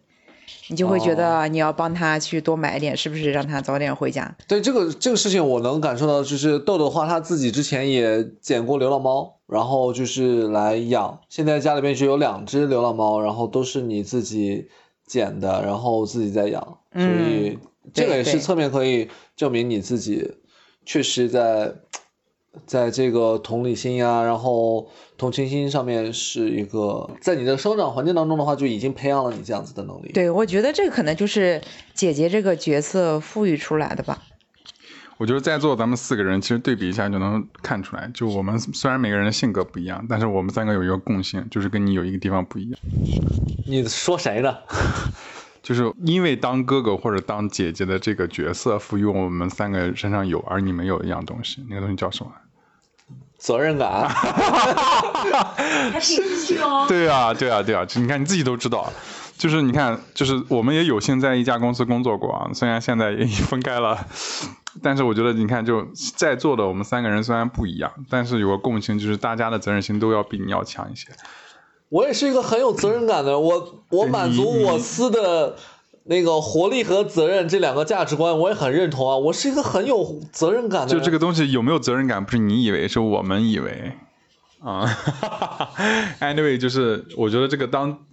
你就会觉得你要帮他去多买一点，是不是让他早点回家？对这个这个事情，我能感受到，就是豆豆的话，他自己之前也捡过流浪猫，然后就是来养。现在家里面是有两只流浪猫，然后都是你自己捡的，然后自己在养，所以这个也是侧面可以证明你自己确实在。在这个同理心呀，然后同情心上面是一个，在你的生长环境当中的话，就已经培养了你这样子的能力。对，我觉得这个可能就是姐姐这个角色赋予出来的吧。我觉得在座咱们四个人，其实对比一下就能看出来，就我们虽然每个人的性格不一样，但是我们三个有一个共性，就是跟你有一个地方不一样。你说谁呢？就是因为当哥哥或者当姐姐的这个角色赋予我们三个身上有，而你们有一样东西，那个东西叫什么？责任感，还挺气哦。对啊，对啊，对啊，你看你自己都知道，就是你看，就是我们也有幸在一家公司工作过啊，虽然现在也分开了，但是我觉得你看就在座的我们三个人虽然不一样，但是有个共性，就是大家的责任心都要比你要强一些。我也是一个很有责任感的，我我满足我司的。那个活力和责任这两个价值观，我也很认同啊。我是一个很有责任感的。就这个东西有没有责任感，不是你以为，是我们以为啊。Anyway，就是我觉得这个当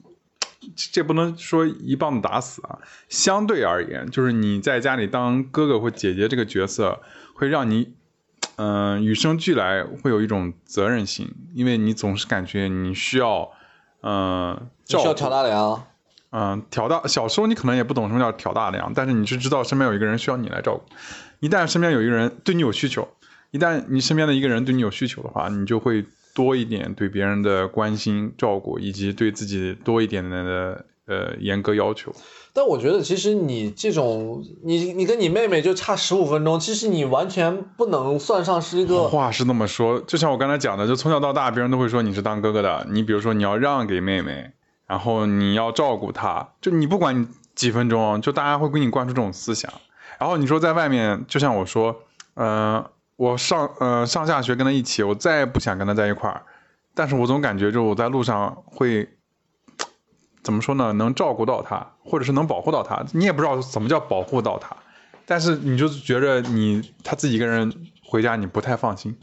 这不能说一棒子打死啊。相对而言，就是你在家里当哥哥或姐姐这个角色，会让你嗯与生俱来会有一种责任心，因为你总是感觉你需要嗯需要挑大梁。嗯，挑大小时候你可能也不懂什么叫挑大梁，但是你是知道身边有一个人需要你来照顾。一旦身边有一个人对你有需求，一旦你身边的一个人对你有需求的话，你就会多一点对别人的关心照顾，以及对自己多一点的呃严格要求。但我觉得其实你这种，你你跟你妹妹就差十五分钟，其实你完全不能算上是一个。话是那么说，就像我刚才讲的，就从小到大别人都会说你是当哥哥的，你比如说你要让给妹妹。然后你要照顾她，就你不管几分钟，就大家会给你灌输这种思想。然后你说在外面，就像我说，嗯，我上呃上下学跟他一起，我再也不想跟他在一块儿。但是我总感觉就我在路上会怎么说呢？能照顾到他，或者是能保护到他。你也不知道怎么叫保护到他，但是你就觉着你他自己一个人回家你不太放心。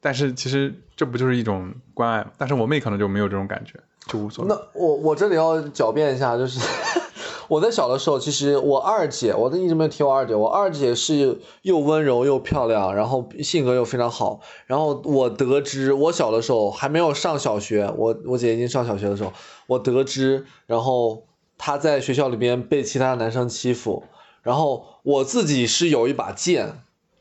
但是其实这不就是一种关爱？但是我妹可能就没有这种感觉。就无所谓。那我我这里要狡辩一下，就是 我在小的时候，其实我二姐，我都一直没有提我二姐。我二姐是又温柔又漂亮，然后性格又非常好。然后我得知，我小的时候还没有上小学，我我姐已经上小学的时候，我得知，然后他在学校里边被其他男生欺负，然后我自己是有一把剑。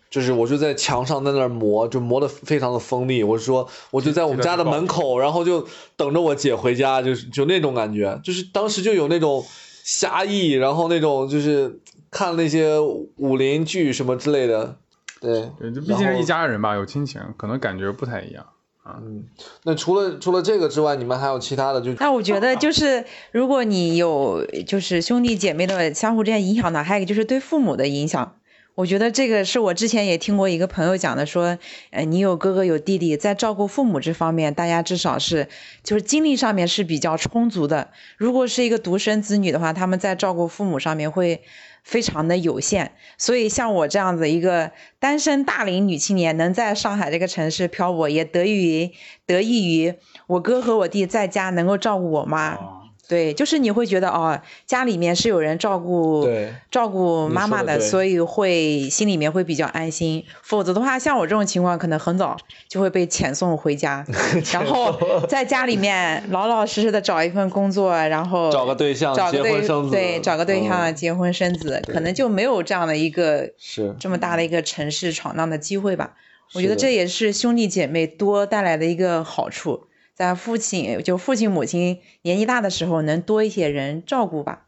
就是我就在墙上在那儿磨，就磨得非常的锋利。我说我就在我们家的门口，然后就等着我姐回家，就是就那种感觉，就是当时就有那种侠义，然后那种就是看那些武林剧什么之类的，对，对，就毕竟是一家人吧，有亲情，可能感觉不太一样啊。嗯，那除了除了这个之外，你们还有其他的就？那我觉得就是如果你有就是兄弟姐妹的相互之间影响呢，还有一个就是对父母的影响。我觉得这个是我之前也听过一个朋友讲的，说，呃，你有哥哥有弟弟，在照顾父母这方面，大家至少是就是精力上面是比较充足的。如果是一个独生子女的话，他们在照顾父母上面会非常的有限。所以像我这样子一个单身大龄女青年，能在上海这个城市漂泊，也得益于得益于我哥和我弟在家能够照顾我妈。对，就是你会觉得哦，家里面是有人照顾，照顾妈妈的，所以会心里面会比较安心。否则的话，像我这种情况，可能很早就会被遣送回家，然后在家里面老老实实的找一份工作，然后找个对象，结婚生子，对，找个对象结婚生子，可能就没有这样的一个是这么大的一个城市闯荡的机会吧。我觉得这也是兄弟姐妹多带来的一个好处。在父亲就父亲母亲年纪大的时候，能多一些人照顾吧。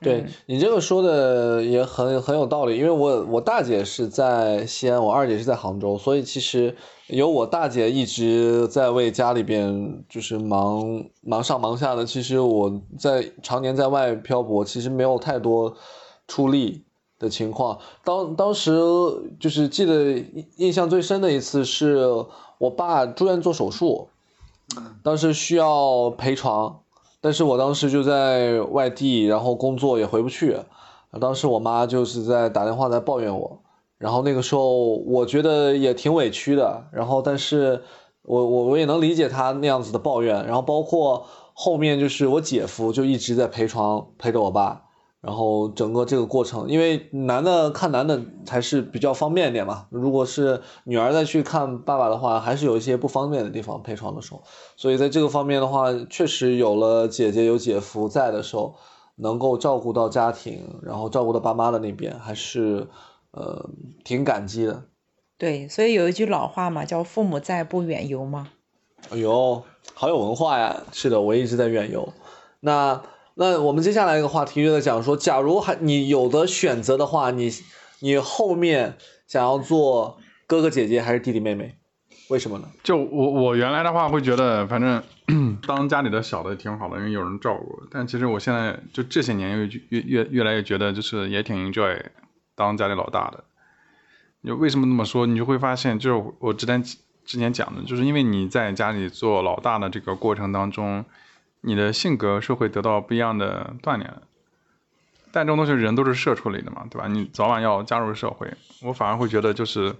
对你这个说的也很很有道理，因为我我大姐是在西安，我二姐是在杭州，所以其实有我大姐一直在为家里边就是忙忙上忙下的。其实我在常年在外漂泊，其实没有太多出力的情况。当当时就是记得印象最深的一次，是我爸住院做手术。当时需要陪床，但是我当时就在外地，然后工作也回不去，当时我妈就是在打电话在抱怨我，然后那个时候我觉得也挺委屈的，然后但是我我我也能理解她那样子的抱怨，然后包括后面就是我姐夫就一直在陪床陪着我爸。然后整个这个过程，因为男的看男的还是比较方便一点嘛。如果是女儿再去看爸爸的话，还是有一些不方便的地方。陪床的时候，所以在这个方面的话，确实有了姐姐有姐夫在的时候，能够照顾到家庭，然后照顾到爸妈的那边，还是呃挺感激的。对，所以有一句老话嘛，叫“父母在，不远游”嘛。哎呦，好有文化呀！是的，我一直在远游。那。那我们接下来一个话题就在讲说，假如还你有的选择的话，你你后面想要做哥哥姐姐还是弟弟妹妹？为什么呢？就我我原来的话会觉得，反正 当家里的小的挺好的，因为有人照顾。但其实我现在就这些年越越越越来越觉得，就是也挺 enjoy 当家里老大的。你为什么那么说？你就会发现，就是我之前之前讲的，就是因为你在家里做老大的这个过程当中。你的性格是会得到不一样的锻炼的，但这种东西人都是社畜类的嘛，对吧？你早晚要加入社会，我反而会觉得就是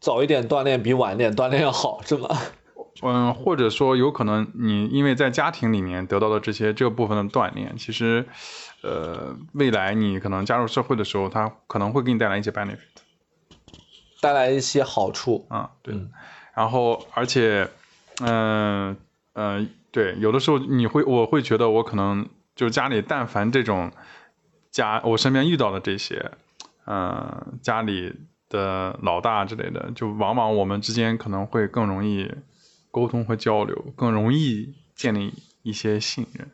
早一点锻炼比晚一点锻炼要好，是吗？嗯，或者说有可能你因为在家庭里面得到的这些这部分的锻炼，其实，呃，未来你可能加入社会的时候，它可能会给你带来一些 benefit，带来一些好处啊，对。然后而且，嗯嗯。对，有的时候你会，我会觉得我可能就家里，但凡这种家，我身边遇到的这些，嗯，家里的老大之类的，就往往我们之间可能会更容易沟通和交流，更容易建立一些信任。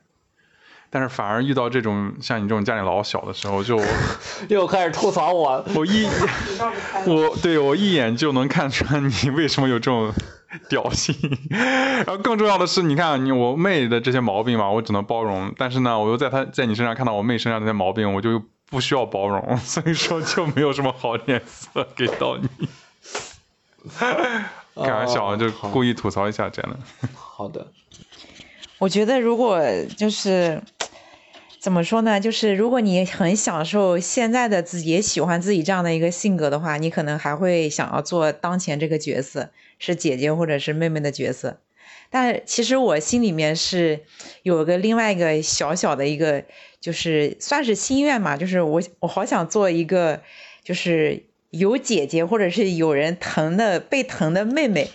但是反而遇到这种像你这种家里老小的时候，就 又开始吐槽我，我一 我对我一眼就能看出来你为什么有这种 屌性。然后更重要的是，你看你我妹的这些毛病嘛，我只能包容。但是呢，我又在她在你身上看到我妹身上那些毛病，我就不需要包容，所以说就没有什么好脸色给到你。开玩笑，就故意吐槽一下，真的。好的。我觉得如果就是。怎么说呢？就是如果你很享受现在的自己，也喜欢自己这样的一个性格的话，你可能还会想要做当前这个角色，是姐姐或者是妹妹的角色。但其实我心里面是有个另外一个小小的一个，就是算是心愿嘛，就是我我好想做一个，就是有姐姐或者是有人疼的被疼的妹妹，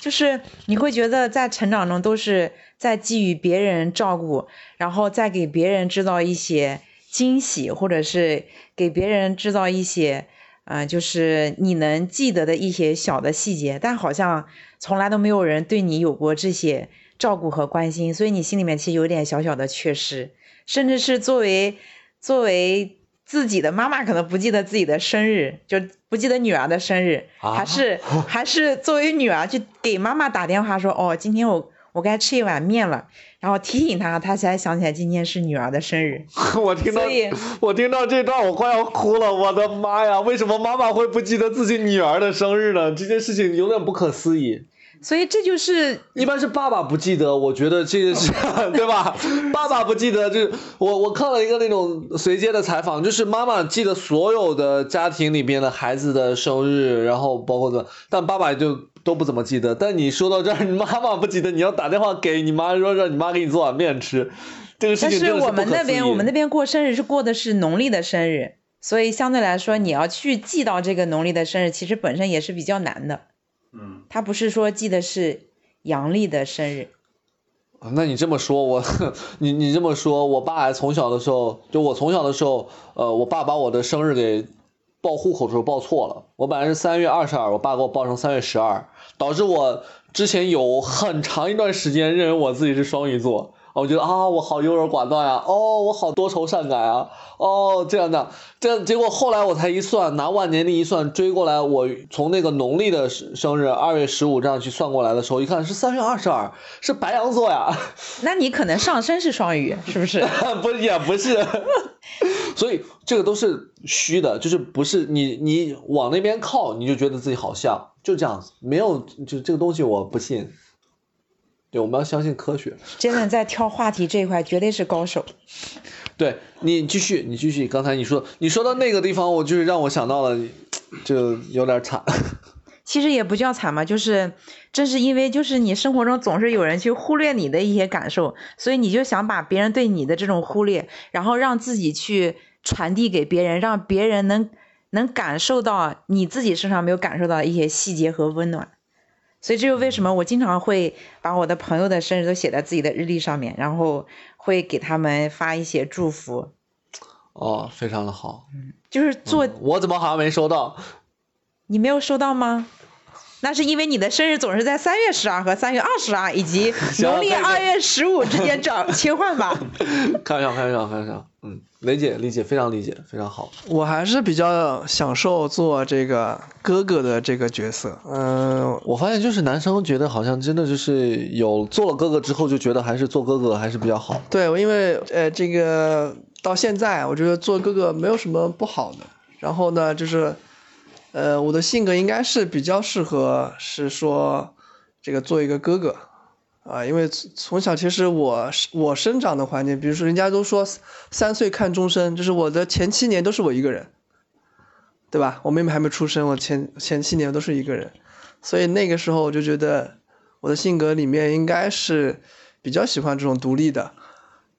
就是你会觉得在成长中都是。在给予别人照顾，然后再给别人制造一些惊喜，或者是给别人制造一些，嗯，就是你能记得的一些小的细节，但好像从来都没有人对你有过这些照顾和关心，所以你心里面其实有点小小的缺失，甚至是作为作为自己的妈妈，可能不记得自己的生日，就不记得女儿的生日，还是 还是作为女儿去给妈妈打电话说，哦，今天我。我该吃一碗面了，然后提醒他，他才想起来今天是女儿的生日。我听到，我听到这段我快要哭了，我的妈呀！为什么妈妈会不记得自己女儿的生日呢？这件事情有点不可思议。所以这就是一般是爸爸不记得，我觉得这件事 对吧？爸爸不记得，就是我我看了一个那种随街的采访，就是妈妈记得所有的家庭里边的孩子的生日，然后包括的，但爸爸就。都不怎么记得，但你说到这儿，你妈妈不记得，你要打电话给你妈说让你妈给你做碗面吃，这个事情但是我们那边我们那边过生日是过的是农历的生日，所以相对来说你要去记到这个农历的生日，其实本身也是比较难的。嗯，他不是说记得是阳历的生日。那你这么说，我你你这么说，我爸从小的时候，就我从小的时候，呃，我爸把我的生日给报户口的时候报错了，我本来是三月二十二，我爸给我报成三月十二。导致我之前有很长一段时间认为我自己是双鱼座，我觉得啊，我好优柔寡断呀，哦，我好多愁善感啊，哦，这样的，这样结果后来我才一算，拿万年历一算，追过来，我从那个农历的生日二月十五这样去算过来的时候，一看是三月二十二，是白羊座呀。那你可能上身是双鱼，是不是？不，也不是。所以这个都是虚的，就是不是你你往那边靠，你就觉得自己好像。就这样子，没有就这个东西我不信。对，我们要相信科学。真的在挑话题这一块绝对是高手。对你继续，你继续。刚才你说你说到那个地方，我就是让我想到了，就有点惨。其实也不叫惨嘛，就是正是因为就是你生活中总是有人去忽略你的一些感受，所以你就想把别人对你的这种忽略，然后让自己去传递给别人，让别人能能感受到你自己身上没有感受到的一些细节和温暖。所以这就为什么我经常会把我的朋友的生日都写在自己的日历上面，然后会给他们发一些祝福。哦，非常的好。嗯，就是做。我怎么好像没收到？你没有收到吗？那是因为你的生日总是在三月十二和三月二十二以及 农历二月十五之间转切换吧。开玩笑，开玩笑，开玩笑。嗯，理解，理解，非常理解，非常好。我还是比较享受做这个哥哥的这个角色。嗯，我发现就是男生觉得好像真的就是有做了哥哥之后就觉得还是做哥哥还是比较好。对，因为呃这个到现在我觉得做哥哥没有什么不好的。然后呢，就是。呃，我的性格应该是比较适合，是说这个做一个哥哥，啊，因为从小其实我我生长的环境，比如说人家都说三岁看终身，就是我的前七年都是我一个人，对吧？我妹妹还没出生，我前前七年都是一个人，所以那个时候我就觉得我的性格里面应该是比较喜欢这种独立的，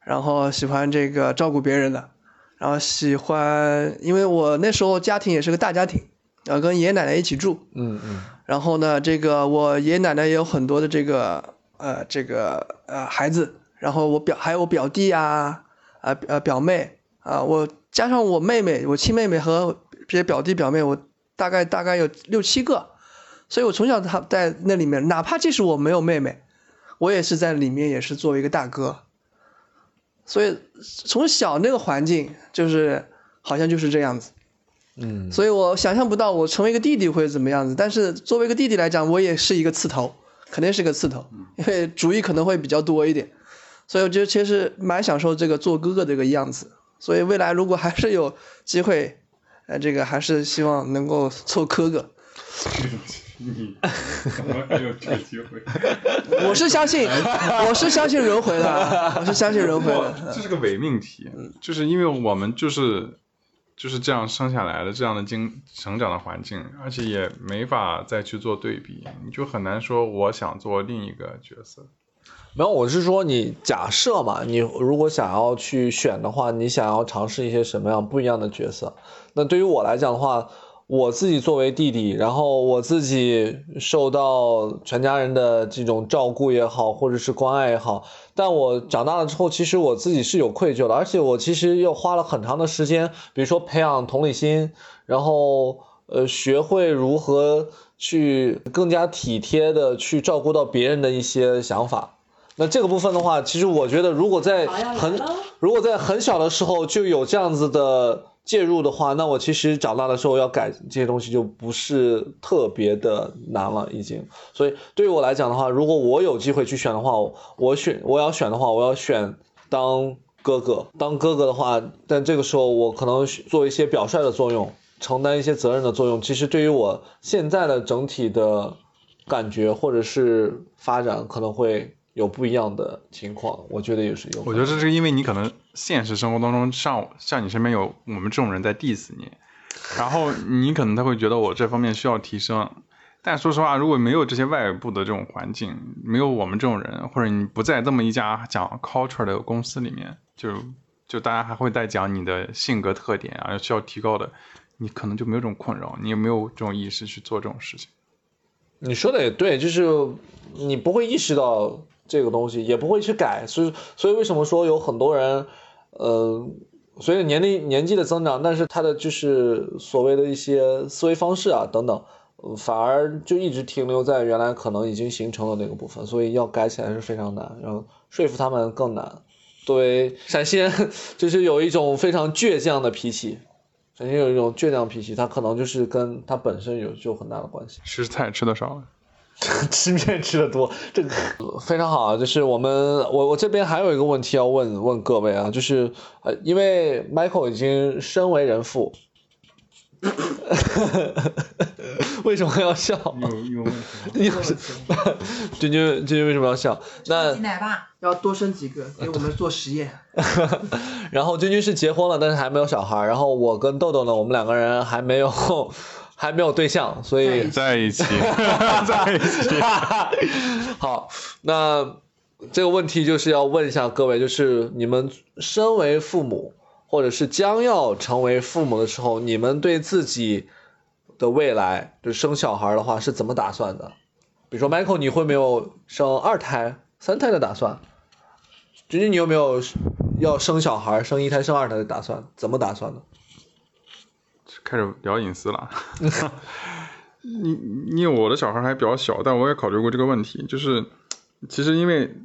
然后喜欢这个照顾别人的，然后喜欢，因为我那时候家庭也是个大家庭。呃，跟爷爷奶奶一起住，嗯嗯，然后呢，这个我爷爷奶奶也有很多的这个呃这个呃孩子，然后我表还有我表弟啊，啊呃表妹啊，我加上我妹妹，我亲妹妹和这些表弟表妹，我大概大概有六七个，所以我从小他在那里面，哪怕即使我没有妹妹，我也是在里面也是作为一个大哥，所以从小那个环境就是好像就是这样子。嗯，所以我想象不到我成为一个弟弟会怎么样子，但是作为一个弟弟来讲，我也是一个刺头，肯定是个刺头，因为主意可能会比较多一点，所以我觉得其实蛮享受这个做哥哥这个样子。所以未来如果还是有机会，呃，这个还是希望能够做哥哥。你 怎么还有这个机会？我是相信，我是相信轮回的，我是相信轮回的。这是个伪命题，就是因为我们就是。就是这样生下来的，这样的经成长的环境，而且也没法再去做对比，你就很难说我想做另一个角色。没有，我是说你假设嘛，你如果想要去选的话，你想要尝试一些什么样不一样的角色？那对于我来讲的话。我自己作为弟弟，然后我自己受到全家人的这种照顾也好，或者是关爱也好，但我长大了之后，其实我自己是有愧疚的，而且我其实又花了很长的时间，比如说培养同理心，然后呃学会如何去更加体贴的去照顾到别人的一些想法。那这个部分的话，其实我觉得如果在很如果在很小的时候就有这样子的。介入的话，那我其实长大的时候要改这些东西就不是特别的难了，已经。所以对于我来讲的话，如果我有机会去选的话，我选我要选的话，我要选当哥哥。当哥哥的话，但这个时候我可能做一些表率的作用，承担一些责任的作用。其实对于我现在的整体的感觉或者是发展，可能会。有不一样的情况，我觉得也是有。我觉得这是因为你可能现实生活当中像像你身边有我们这种人在 diss 你，然后你可能他会觉得我这方面需要提升。但说实话，如果没有这些外部的这种环境，没有我们这种人，或者你不在这么一家讲 culture 的公司里面，就就大家还会在讲你的性格特点啊需要提高的，你可能就没有这种困扰，你也没有这种意识去做这种事情。你说的也对，就是你不会意识到。这个东西也不会去改，所以所以为什么说有很多人，呃，随着年龄年纪的增长，但是他的就是所谓的一些思维方式啊等等，反而就一直停留在原来可能已经形成的那个部分，所以要改起来是非常难，然后说服他们更难。作为陕西人，就是有一种非常倔强的脾气，陕西有一种倔强脾气，他可能就是跟他本身有就很大的关系。吃菜吃的少。吃面吃的多，这个非常好啊！就是我们，我我这边还有一个问题要问问各位啊，就是呃，因为 Michael 已经身为人父，为什么要笑？有有问题君君君君为什么要笑？那奶爸，要多生几个，给我们做实验。然后君君是结婚了，但是还没有小孩。然后我跟豆豆呢，我们两个人还没有还没有对象，所以在一起，在一起。好，那这个问题就是要问一下各位，就是你们身为父母，或者是将要成为父母的时候，你们对自己的未来，就生小孩的话是怎么打算的？比如说 Michael，你会没有生二胎、三胎的打算？君君，你有没有要生小孩、生一胎、生二胎的打算？怎么打算的？开始聊隐私了。你因为我的小孩还比较小，但我也考虑过这个问题，就是其实因为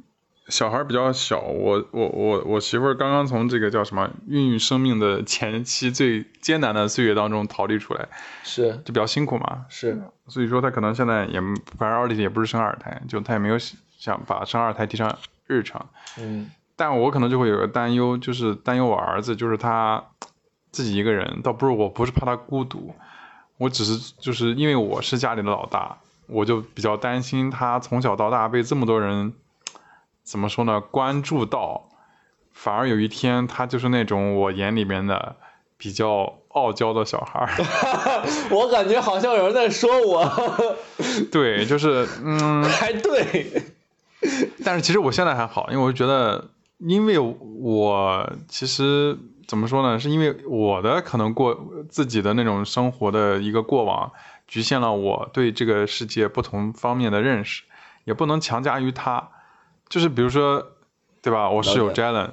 小孩比较小，我我我我媳妇儿刚刚从这个叫什么孕育生命的前期最艰难的岁月当中逃离出来，是。就比较辛苦嘛，是，所以说她可能现在也反正奥利也不是生二胎，就她也没有想把生二胎提上日程，嗯，但我可能就会有个担忧，就是担忧我儿子，就是他自己一个人，倒不是我不是怕他孤独，我只是就是因为我是家里的老大，我就比较担心他从小到大被这么多人怎么说呢关注到，反而有一天他就是那种我眼里面的比较傲娇的小孩儿，我感觉好像有人在说我，对，就是嗯，还对，但是其实我现在还好，因为我觉得，因为我其实怎么说呢，是因为我的可能过自己的那种生活的一个过往，局限了我对这个世界不同方面的认识，也不能强加于他。就是比如说，对吧？我室友 Jalen，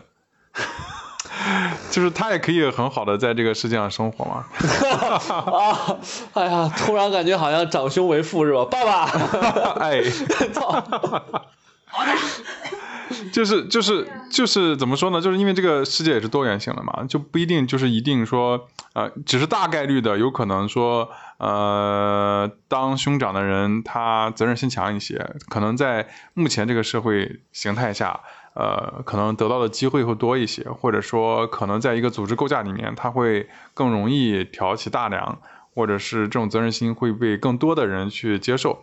就是他也可以很好的在这个世界上生活嘛。啊，哎呀，突然感觉好像长兄为父是吧？爸爸，哎，操，就是就是就是怎么说呢？就是因为这个世界也是多元性的嘛，就不一定就是一定说，呃，只是大概率的有可能说，呃，当兄长的人他责任心强一些，可能在目前这个社会形态下，呃，可能得到的机会会多一些，或者说可能在一个组织构架里面，他会更容易挑起大梁，或者是这种责任心会被更多的人去接受，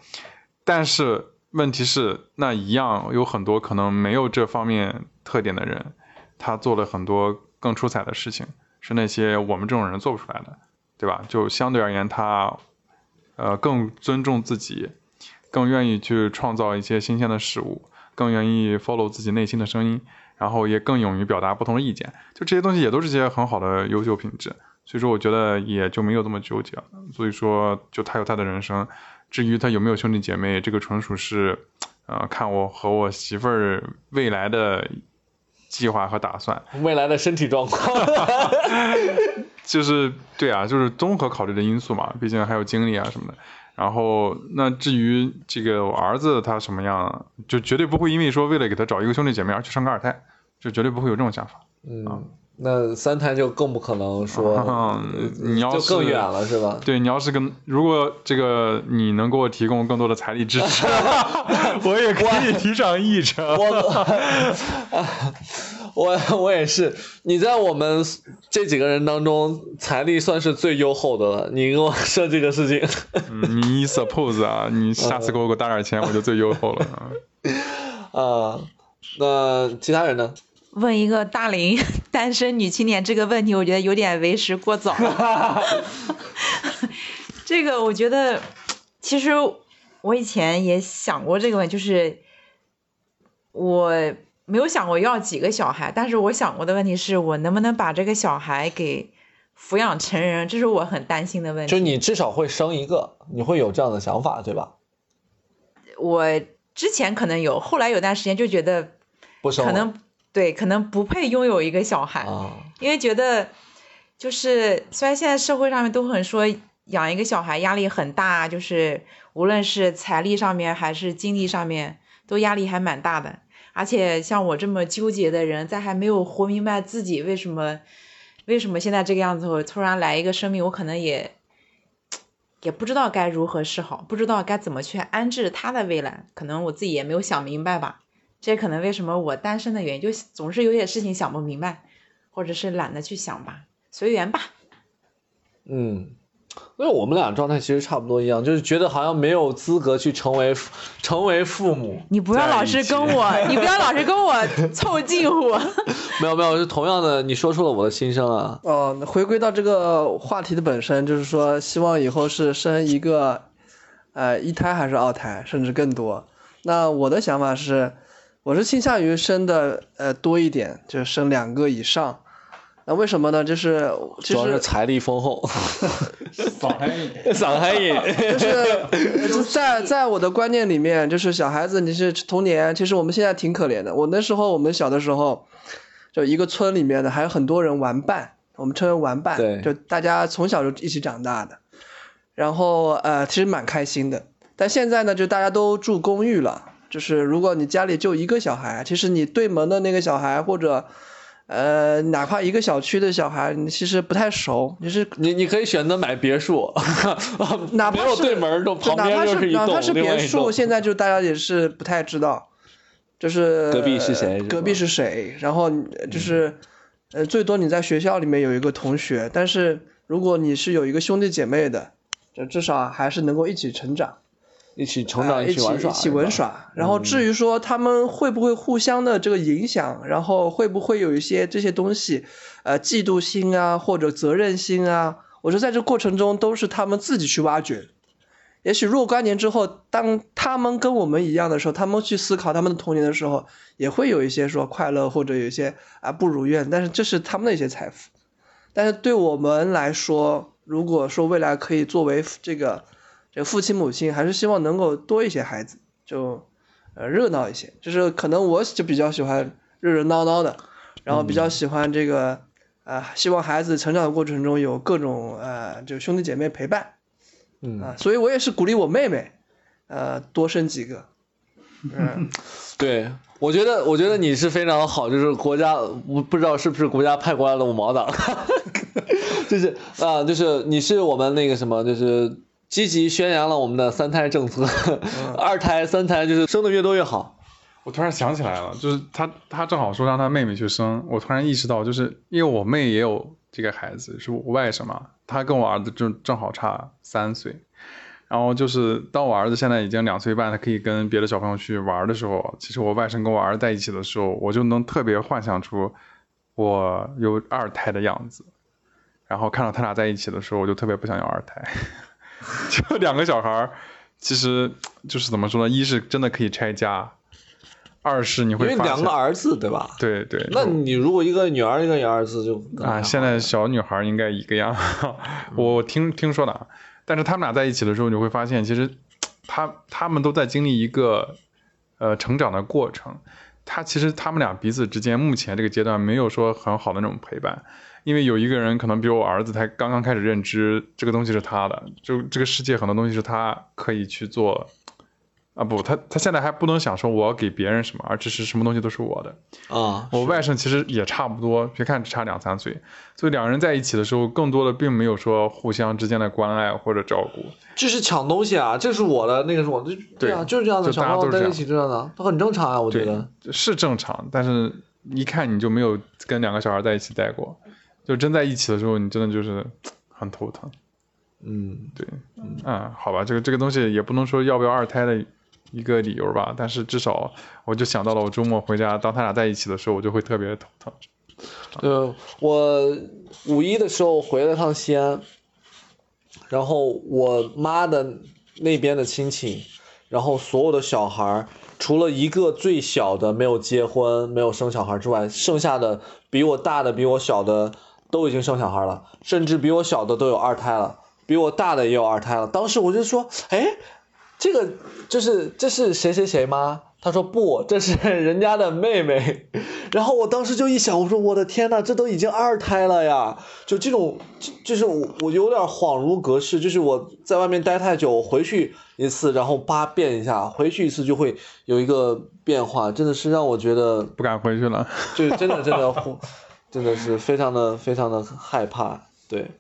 但是。问题是，那一样有很多可能没有这方面特点的人，他做了很多更出彩的事情，是那些我们这种人做不出来的，对吧？就相对而言，他呃更尊重自己，更愿意去创造一些新鲜的事物，更愿意 follow 自己内心的声音，然后也更勇于表达不同的意见。就这些东西也都是些很好的优秀品质，所以说我觉得也就没有这么纠结了。所以说，就他有他的人生。至于他有没有兄弟姐妹，这个纯属是，呃，看我和我媳妇儿未来的计划和打算，未来的身体状况，就是对啊，就是综合考虑的因素嘛，毕竟还有精力啊什么的。然后那至于这个我儿子他什么样，就绝对不会因为说为了给他找一个兄弟姐妹而去生个二胎，就绝对不会有这种想法。嗯。那三胎就更不可能说，你要就更远了是吧？对，你要是跟如果这个你能给我提供更多的财力支持，我也可以提上议程。我我我也是，你在我们这几个人当中，财力算是最优厚的了。你给我说这个事情，你 suppose 啊，你下次给我给我打点钱，我就最优厚了。啊，那其他人呢？问一个大龄 单身女青年这个问题，我觉得有点为时过早了。这个我觉得，其实我以前也想过这个问题，就是我没有想过要几个小孩，但是我想过的问题是我能不能把这个小孩给抚养成人，这是我很担心的问题。就你至少会生一个，你会有这样的想法，对吧？我之前可能有，后来有段时间就觉得不生可能。对，可能不配拥有一个小孩，因为觉得就是虽然现在社会上面都很说养一个小孩压力很大，就是无论是财力上面还是精力上面都压力还蛮大的。而且像我这么纠结的人，在还没有活明白自己为什么为什么现在这个样子，我突然来一个生命，我可能也也不知道该如何是好，不知道该怎么去安置他的未来，可能我自己也没有想明白吧。这可能为什么我单身的原因，就总是有些事情想不明白，或者是懒得去想吧，随缘吧。嗯，因为我们俩状态其实差不多一样，就是觉得好像没有资格去成为成为父母。你不要老是跟我，你不要老是跟我 凑近乎。没有没有，是同样的，你说出了我的心声啊。哦，回归到这个话题的本身，就是说希望以后是生一个，呃，一胎还是二胎，甚至更多。那我的想法是，我是倾向于生的呃多一点，就是生两个以上。那为什么呢？就是主要是财力丰厚，上海人，上海人，就是在在我的观念里面，就是小孩子你是童年，其实我们现在挺可怜的。我那时候我们小的时候，就一个村里面的还有很多人玩伴，我们称为玩伴，就大家从小就一起长大的，然后呃其实蛮开心的。但现在呢，就大家都住公寓了，就是如果你家里就一个小孩，其实你对门的那个小孩或者。呃，哪怕一个小区的小孩，你其实不太熟，你是你你可以选择买别墅，哪怕是对门都旁边就是一栋，哪怕是别墅，现在就大家也是不太知道，就是隔壁是谁，隔壁是谁，然后就是呃，最多你在学校里面有一个同学，但是如果你是有一个兄弟姐妹的，就至少还是能够一起成长。一起成长，一起玩耍，一起玩耍。然后至于说他们会不会互相的这个影响，然后会不会有一些这些东西，呃，嫉妒心啊，或者责任心啊，我觉得在这过程中都是他们自己去挖掘。也许若干年之后，当他们跟我们一样的时候，他们去思考他们的童年的时候，也会有一些说快乐或者有一些啊不如愿，但是这是他们的一些财富。但是对我们来说，如果说未来可以作为这个。这父亲母亲还是希望能够多一些孩子，就呃热闹一些。就是可能我就比较喜欢热热闹闹的，然后比较喜欢这个啊，希望孩子成长的过程中有各种呃就兄弟姐妹陪伴，嗯啊，所以我也是鼓励我妹妹呃多生几个。嗯，对，我觉得我觉得你是非常好，就是国家我不知道是不是国家派过来的五毛党，就是啊，就是你是我们那个什么，就是。积极宣扬了我们的三胎政策，二胎、三胎就是生的越多越好。我突然想起来了，就是他他正好说让他妹妹去生，我突然意识到，就是因为我妹也有这个孩子，是我外甥嘛，他跟我儿子正正好差三岁，然后就是当我儿子现在已经两岁半，他可以跟别的小朋友去玩的时候，其实我外甥跟我儿子在一起的时候，我就能特别幻想出我有二胎的样子，然后看到他俩在一起的时候，我就特别不想要二胎。就两个小孩儿，其实就是怎么说呢？一是真的可以拆家，二是你会因为两个儿子对吧？对对。那你如果一个女儿一个儿子就啊，现在小女孩应该一个样，我听听说的。但是他们俩在一起的时候，你会发现其实他他们都在经历一个呃成长的过程。他其实他们俩彼此之间目前这个阶段没有说很好的那种陪伴。因为有一个人可能比我儿子才刚刚开始认知这个东西是他的，就这个世界很多东西是他可以去做，啊不，他他现在还不能想说我要给别人什么，而只是什么东西都是我的啊。我外甥其实也差不多，别看只差两三岁，所以两人在一起的时候，更多的并没有说互相之间的关爱或者照顾。这是抢东西啊，这是我的，那个是我的，对啊，就是这样的，小朋友在一起这样的，他很正常啊，我觉得是正常，但是一看你就没有跟两个小孩在一起待过。就真在一起的时候，你真的就是很头疼。嗯，对，嗯，好吧，这个这个东西也不能说要不要二胎的一个理由吧，但是至少我就想到了，我周末回家，当他俩在一起的时候，我就会特别头疼。对，我五一的时候回了趟西安，然后我妈的那边的亲戚，然后所有的小孩，除了一个最小的没有结婚、没有生小孩之外，剩下的比我大的、比我小的。都已经生小孩了，甚至比我小的都有二胎了，比我大的也有二胎了。当时我就说，哎，这个就是这是谁谁谁吗？他说不，这是人家的妹妹。然后我当时就一想，我说我的天呐，这都已经二胎了呀！就这种，就是我我有点恍如隔世。就是我在外面待太久，回去一次，然后叭变一下，回去一次就会有一个变化，真的是让我觉得不敢回去了。就真的真的。真的是非常的非常的害怕，对。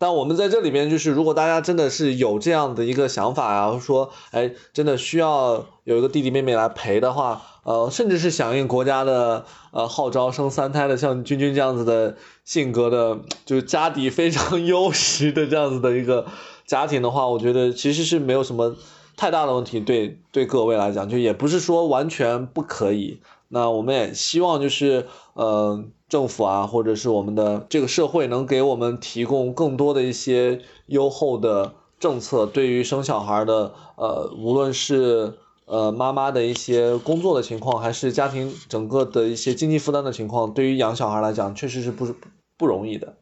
但我们在这里边，就是如果大家真的是有这样的一个想法啊，说，哎，真的需要有一个弟弟妹妹来陪的话，呃，甚至是响应国家的呃号召生三胎的，像君君这样子的性格的，就是家底非常 优实的这样子的一个家庭的话，我觉得其实是没有什么太大的问题。对对，各位来讲，就也不是说完全不可以。那我们也希望就是呃政府啊，或者是我们的这个社会能给我们提供更多的一些优厚的政策，对于生小孩的呃，无论是。呃，妈妈的一些工作的情况，还是家庭整个的一些经济负担的情况，对于养小孩来讲，确实是不不容易的。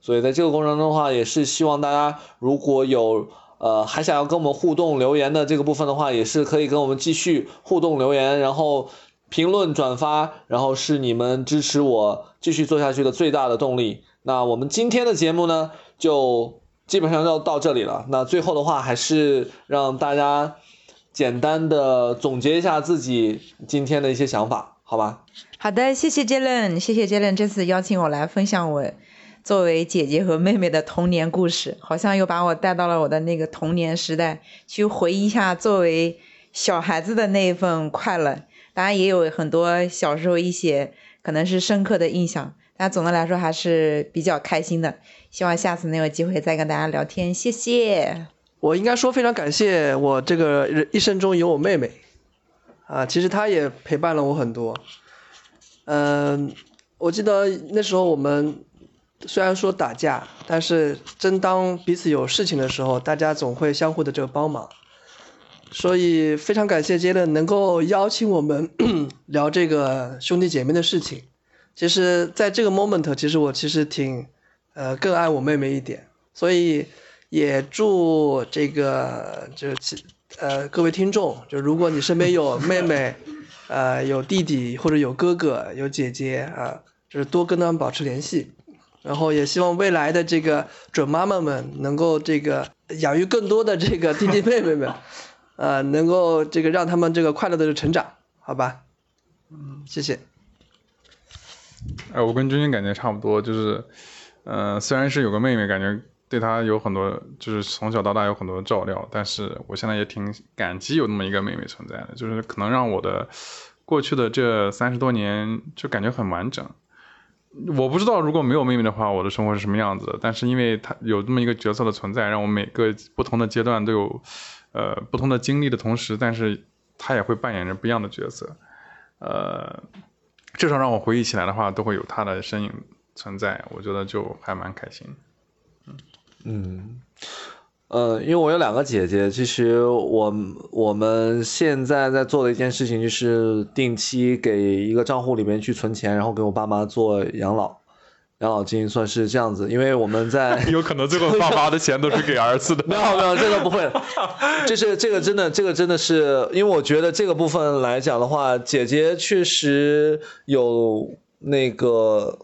所以在这个过程中的话，也是希望大家如果有呃还想要跟我们互动留言的这个部分的话，也是可以跟我们继续互动留言，然后评论转发，然后是你们支持我继续做下去的最大的动力。那我们今天的节目呢，就基本上要到这里了。那最后的话，还是让大家。简单的总结一下自己今天的一些想法，好吧？好的，谢谢杰伦，谢谢杰伦这次邀请我来分享我作为姐姐和妹妹的童年故事，好像又把我带到了我的那个童年时代，去回忆一下作为小孩子的那一份快乐。当然也有很多小时候一些可能是深刻的印象，但总的来说还是比较开心的。希望下次能有机会再跟大家聊天，谢谢。我应该说非常感谢我这个一生中有我妹妹，啊，其实她也陪伴了我很多。嗯，我记得那时候我们虽然说打架，但是真当彼此有事情的时候，大家总会相互的这个帮忙。所以非常感谢杰伦能够邀请我们 聊这个兄弟姐妹的事情。其实在这个 moment，其实我其实挺呃更爱我妹妹一点，所以。也祝这个就是呃各位听众，就如果你身边有妹妹，呃有弟弟或者有哥哥有姐姐啊，就是多跟他们保持联系，然后也希望未来的这个准妈妈们能够这个养育更多的这个弟弟妹妹们，呃能够这个让他们这个快乐的成长，好吧？嗯，谢谢。哎，我跟君君感觉差不多，就是，呃虽然是有个妹妹，感觉。对她有很多，就是从小到大有很多照料，但是我现在也挺感激有那么一个妹妹存在的，就是可能让我的过去的这三十多年就感觉很完整。我不知道如果没有妹妹的话，我的生活是什么样子，但是因为她有这么一个角色的存在，让我每个不同的阶段都有呃不同的经历的同时，但是她也会扮演着不一样的角色，呃，至少让我回忆起来的话，都会有她的身影存在，我觉得就还蛮开心。嗯，呃，因为我有两个姐姐，其实我我们现在在做的一件事情就是定期给一个账户里面去存钱，然后给我爸妈做养老。养老金，算是这样子。因为我们在 有可能最后爸妈的钱都是给儿子的，没有没有，这个不会，这是这个真的这个真的是，因为我觉得这个部分来讲的话，姐姐确实有那个。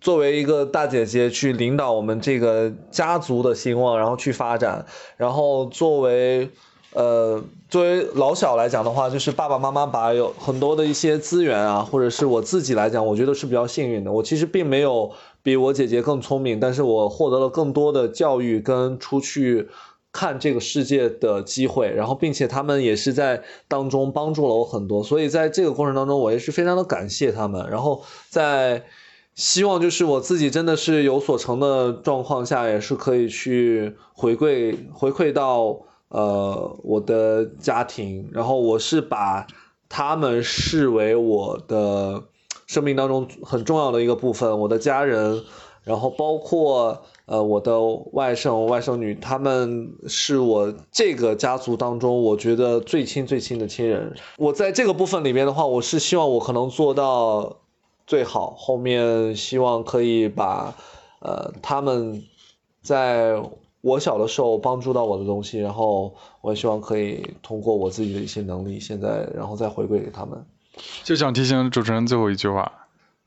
作为一个大姐姐去领导我们这个家族的兴旺，然后去发展，然后作为呃作为老小来讲的话，就是爸爸妈妈把有很多的一些资源啊，或者是我自己来讲，我觉得是比较幸运的。我其实并没有比我姐姐更聪明，但是我获得了更多的教育跟出去看这个世界的机会，然后并且他们也是在当中帮助了我很多，所以在这个过程当中，我也是非常的感谢他们。然后在希望就是我自己真的是有所成的状况下，也是可以去回馈回馈到呃我的家庭，然后我是把他们视为我的生命当中很重要的一个部分，我的家人，然后包括呃我的外甥外甥女，他们是我这个家族当中我觉得最亲最亲的亲人。我在这个部分里面的话，我是希望我可能做到。最好后面希望可以把，呃，他们在我小的时候帮助到我的东西，然后我也希望可以通过我自己的一些能力，现在然后再回馈给他们。就想提醒主持人最后一句话：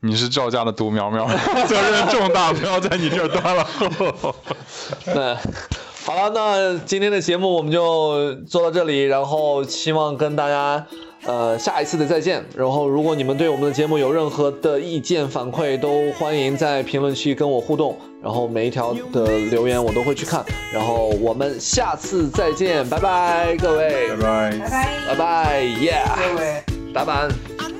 你是赵家的独苗苗，责任重大，不要在你这儿断了。对好了，那今天的节目我们就做到这里，然后希望跟大家。呃，下一次的再见。然后，如果你们对我们的节目有任何的意见反馈，都欢迎在评论区跟我互动。然后每一条的留言我都会去看。然后我们下次再见，拜拜，各位，拜拜，拜拜，拜拜，Yeah。打板。